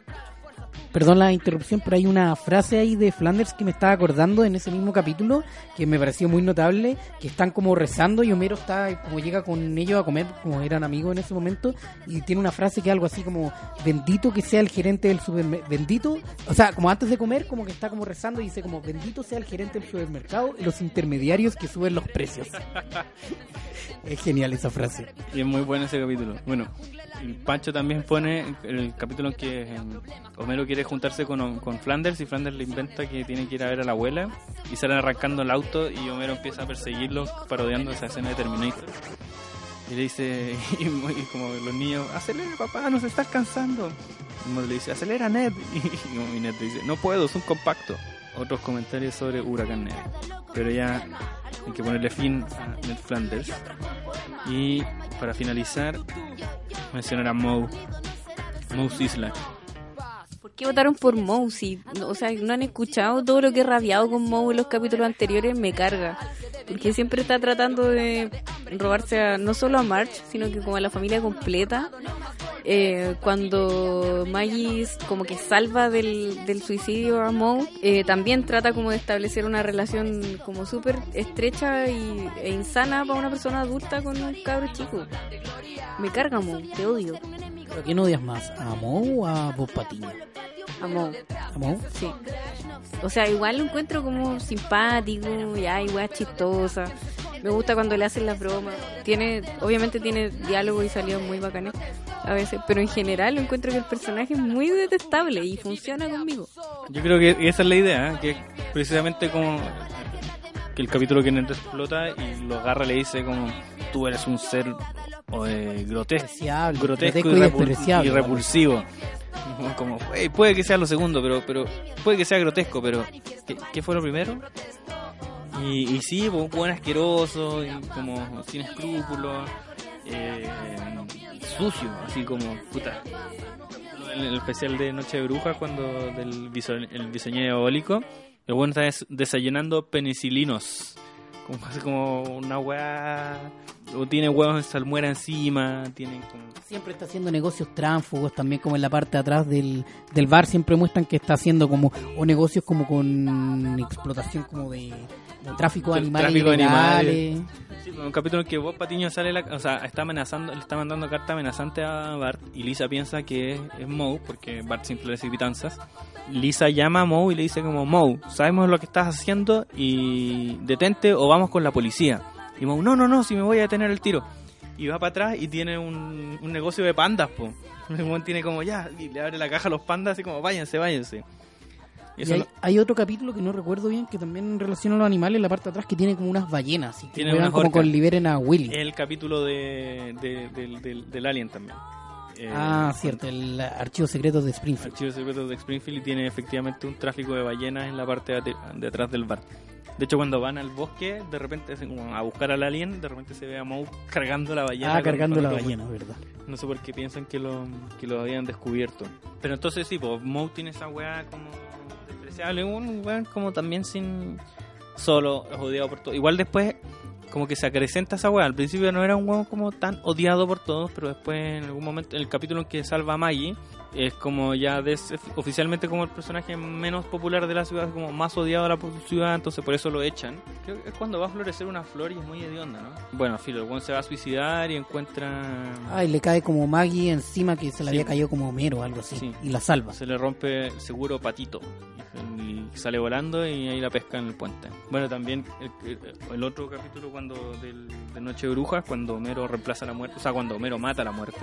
Perdón la interrupción, pero hay una frase ahí de Flanders que me estaba acordando en ese mismo capítulo que me pareció muy notable, que están como rezando y Homero está como llega con ellos a comer, como eran amigos en ese momento, y tiene una frase que es algo así como bendito que sea el gerente del supermercado, bendito, o sea, como antes de comer, como que está como rezando y dice como bendito sea el gerente del supermercado y los intermediarios que suben los precios. es genial esa frase. Y es muy bueno ese capítulo. Bueno, Pancho también pone el capítulo en que eh, Quiere juntarse con, Flanders y Flanders le inventa que tiene que ir a ver a la abuela y salen arrancando el auto y Homero empieza a perseguirlos parodiando esa escena de Terminator. Y le dice, y, como los niños, acelera papá, nos estás cansando. Y le dice, acelera Ned. Y, Ned le dice, no puedo, es un compacto. Otros comentarios sobre Huracán Ned. Pero ya hay que ponerle fin a Ned Flanders. Y para finalizar, mencionar a Moe. Moe Sisla. ¿Por qué votaron por Moe? Si, o sea, no han escuchado todo lo que he rabiado con Moe en los capítulos anteriores, me carga. Porque siempre está tratando de robarse a, no solo a March, sino que como a la familia completa. Eh, cuando Maggie como que salva del, del suicidio a Moe, eh, también trata como de establecer una relación como súper estrecha y, e insana para una persona adulta con un cabro chico. Me carga Moe, te odio. ¿Pero quién odias más? ¿A Moe o a Bob Patiño? A Moe. ¿A Moe? Sí. O sea, igual lo encuentro como simpático, ya, igual chistosa. Me gusta cuando le hacen las bromas. Tiene, obviamente tiene diálogo y salidas muy bacanes a veces, pero en general lo encuentro que el personaje es muy detestable y funciona conmigo. Yo creo que esa es la idea, ¿eh? que es precisamente como que el capítulo que Ned explota y lo agarra le dice como tú eres un ser eh, grotesco, grotesco y, y repul- despreciable, y repulsivo. Como, "Ey, puede que sea lo segundo, pero pero puede que sea grotesco, pero ¿qué, qué fue lo primero? Y, y sí, pues, buen asqueroso, y como sin escrúpulos, eh, sucio, así como puta. En el especial de Noche de Brujas, cuando del el bisoñé diabólico, el bueno está des- desayunando penicilinos. Como hace como una weá. O tiene huevos de salmuera encima, tiene. Siempre está haciendo negocios tránsfugos, también como en la parte de atrás del, del bar siempre muestran que está haciendo como o negocios como con explotación como de, tráfico de animales tráfico de ilegales. Sí, pues, un capítulo en que Bob Patiño sale, la, o sea, está amenazando, le está mandando carta amenazante a Bart y Lisa piensa que es, es Moe porque Bart siempre le dice pitanzas. Lisa llama a Moe y le dice como Moe, sabemos lo que estás haciendo y detente o vamos con la policía. Y Moe, no, no, no, si me voy a detener el tiro. Y va para atrás y tiene un, un negocio de pandas, po. Weón tiene como ya, y le abre la caja a los pandas y como váyanse, váyanse. Y hay, hay otro capítulo que no recuerdo bien que también en relación a los animales en la parte de atrás que tiene como unas ballenas y que Tiene como con liberen a Willy. el capítulo de, de- del- del- del Alien también. Eh, ah, cierto, el archivo secreto de Springfield. Archivos secretos de Springfield y tiene efectivamente un tráfico de ballenas en la parte de, de atrás del bar. De hecho, cuando van al bosque, de repente a buscar al alien, de repente se ve a Moe cargando la ballena. Ah, cargando la ballena, ¿verdad? No sé por qué piensan que lo, que lo habían descubierto. Pero entonces sí, pues Moe tiene esa weá como despreciable, un weón como también sin solo odiado por todo. Igual después como que se acrecenta esa weá. Al principio no era un weón como tan odiado por todos, pero después en algún momento, en el capítulo en que salva a Maggie, es como ya des- oficialmente como el personaje menos popular de la ciudad, como más odiado de la ciudad, entonces por eso lo echan. Creo que es cuando va a florecer una flor y es muy hedionda, ¿no? Bueno, filo, el se va a suicidar y encuentra... Ay, le cae como Maggie encima que se le Sí. había caído como Homero o algo así. Sí. Y la salva. Se le rompe el seguro patito y sale volando y ahí la pesca en el puente. Bueno, también el, el- otro capítulo cuando del, de Noche de Brujas, cuando Homero reemplaza la muerte, o sea, cuando Homero mata la muerte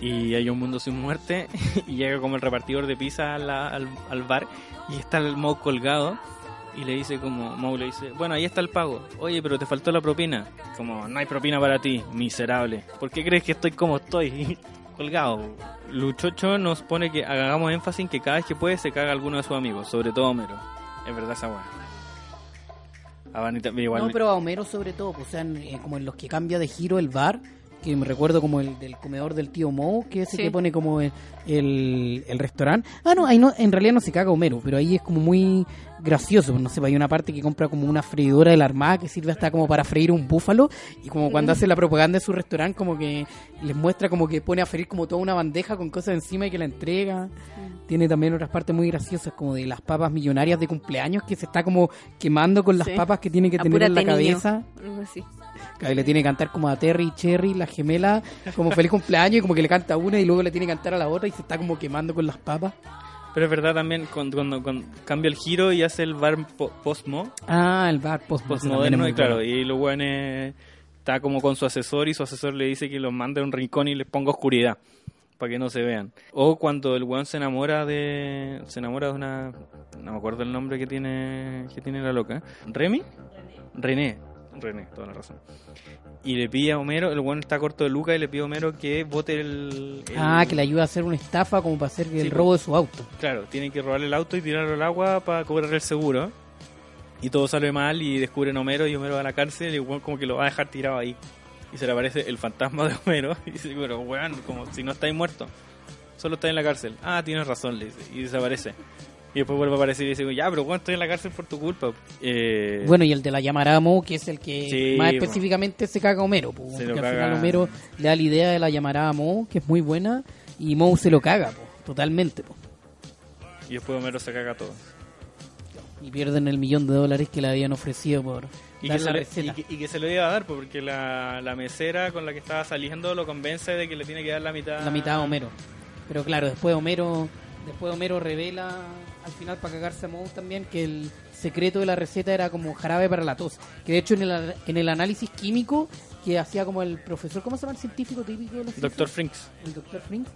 y hay un mundo sin muerte y llega como el repartidor de pizza al, al bar y está el Moe colgado y le dice como, Moe le dice, bueno, ahí está el pago. Oye, pero te faltó la propina. Como, no hay propina para ti, miserable. ¿Por qué crees que estoy como estoy? colgado. Luchocho nos pone que hagamos énfasis en que cada vez que puede se caga alguno de sus amigos, sobre todo Homero. Es verdad esa weá. Igual. No, pero a Homero sobre todo, pues, o sea, en- eh, como en los que cambia de giro el bar, que me recuerdo como el del comedor del tío Moe, que es el Sí. que pone como el, el, el restaurante. Ah, no, ahí no, en realidad no se caga Homero, pero ahí es como muy gracioso, pues, no sé, hay una parte que compra como una freidora de la armada que sirve hasta como para freír un búfalo, y como cuando hace la propaganda de su restaurante, como que les muestra como que pone a freír como toda una bandeja con cosas encima y que la entrega. Tiene también otras partes muy graciosas, como de las papas millonarias de cumpleaños, que se está como quemando con las Sí. papas que tiene que tener en la niño. cabeza. Así. Ahí le tiene que cantar como a Terry y Cherry, la gemela, como feliz cumpleaños, y como que le canta a una y luego le tiene que cantar a la otra y se está como quemando con las papas. Pero es verdad también cuando, cuando, cuando cambia el giro y hace el bar po- postmo, Ah, el bar post postmoderno, y claro, y los weones está como con su asesor y su asesor le dice que los mande a un rincón y les ponga oscuridad para que no se vean. O cuando el weón se enamora de se enamora de una no me acuerdo el nombre que tiene que tiene la loca, Remy, René, René, toda la razón. Y le pide a Homero, el weón está corto de Luca y le pide a Homero que vote el, el- Ah, que le ayuda a hacer una estafa como para hacer el robo de su auto. Claro, tienen que robarle el auto y tirarlo al agua para cobrar el seguro. Y todo sale mal y descubren a Homero y Homero va a la cárcel y el weón como que lo va a dejar tirado ahí. Y se le aparece el fantasma de Homero y dice, pero weón, como si no estáis muerto. Solo estáis en la cárcel. Ah, tienes razón, le dice. Y desaparece. Y después vuelve a aparecer y dice, ya, pero weón, estoy en la cárcel por tu culpa. Eh, Bueno, y el de la llamarada Moe, que es el que Sí, más bueno. específicamente se caga a Homero. po, porque al final Homero le da la idea de la llamarada Moe, que es muy buena, y Moe se lo caga, po, totalmente. po. y después Homero se caga todo. Y pierden el millón de dólares que le habían ofrecido por Y dar que, la se le, receta. y, que, y que se lo iba a dar porque la, la mesera con la que estaba saliendo lo convence de que le tiene que dar la mitad. la mitad a Homero. Pero claro, después Homero, después Homero revela al final para cagarse a Moe también que el secreto de la receta era como jarabe para la tos. Que de hecho en el, en el análisis químico que hacía como el profesor, ¿cómo se llama el científico típico de los Doctor? Frinks. el doctor Frink,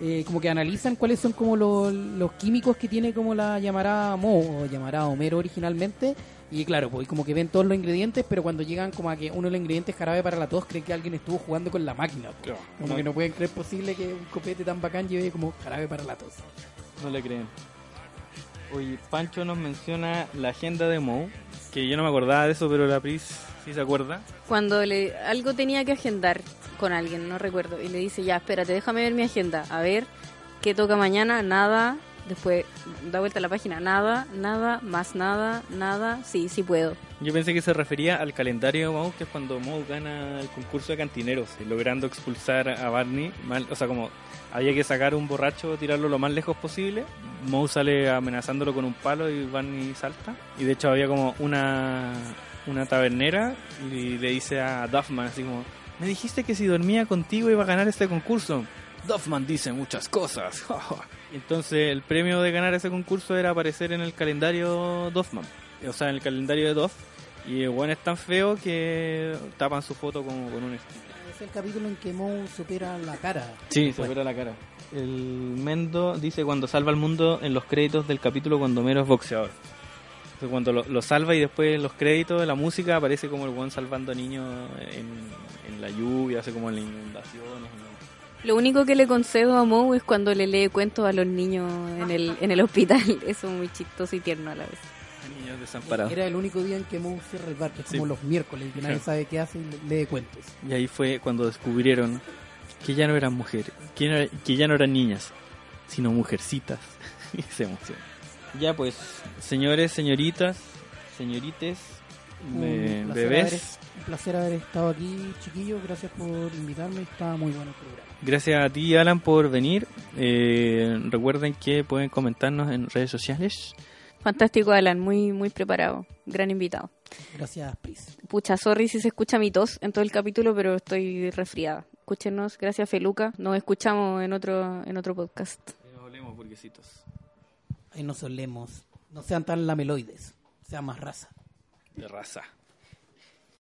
eh, como que analizan cuáles son como los, los químicos que tiene como la llamará Mo o llamará Homero originalmente. Y claro, pues como que ven todos los ingredientes, pero cuando llegan como a que uno de los ingredientes jarabe para la tos, creen que alguien estuvo jugando con la máquina. pues. Como que no pueden creer posible que un copete tan bacán lleve como jarabe para la tos. No le creen. Oye, Pancho nos menciona la agenda de Moe, que yo no me acordaba de eso, pero la Pris sí se acuerda. Cuando le, algo tenía que agendar con alguien, no recuerdo, y le dice, ya, espérate, déjame ver mi agenda, a ver qué toca mañana, nada, después da vuelta a la página, nada, nada, más nada, nada, sí, sí puedo. Yo pensé que se refería al calendario de que es cuando Moe gana el concurso de cantineros, logrando expulsar a Barney. mal- o sea, como había que sacar un borracho, tirarlo lo más lejos posible. Moe sale amenazándolo con un palo y Barney salta. Y de hecho había como una, una tabernera y le dice a Duffman así como, me dijiste que si dormía contigo iba a ganar este concurso. Duffman dice muchas cosas. Entonces el premio de ganar ese concurso era aparecer en el calendario Duffman. O sea, en el calendario de Duff. Y el weón es tan feo que tapan su foto con un sticker. Es el capítulo en que Moe supera la cara. Sí, se opera la cara. El Mendo dice cuando salva al mundo en los créditos del capítulo cuando Mero es boxeador. Entonces, cuando lo, lo salva y después en los créditos de la música aparece como el weón salvando niños en, en la lluvia, hace como en las inundaciones. ¿no? Lo único que le concedo a Moe es cuando le lee cuentos a los niños en el, en el hospital, eso es muy chistoso y tierno a la vez. Niños desamparados. Era el único día en que Moe cierra el bar, que es como Sí. los miércoles, que nadie Claro. sabe qué hace y le- lee cuentos. Y ahí fue cuando descubrieron que ya no eran mujeres, que, era- que ya no eran niñas, sino mujercitas. y se emocionó. Ya pues, señores, señoritas, señorites, un, bebés, haber, un placer haber estado aquí, chiquillos. Gracias por invitarme. Está muy bueno el programa. Gracias a ti Alan por venir. Eh, recuerden que pueden comentarnos en redes sociales. Fantástico, Alan, muy, muy preparado. Gran invitado. Gracias, Pris. Pucha, sorry si se escucha mi tos en todo el capítulo, pero estoy resfriada. Escúchenos, gracias Feluca. Nos escuchamos en otro, en otro podcast. Nos olemos burguesitos. Ahí nos solemos. No sean tan lameloides. Sean más raza. De raza.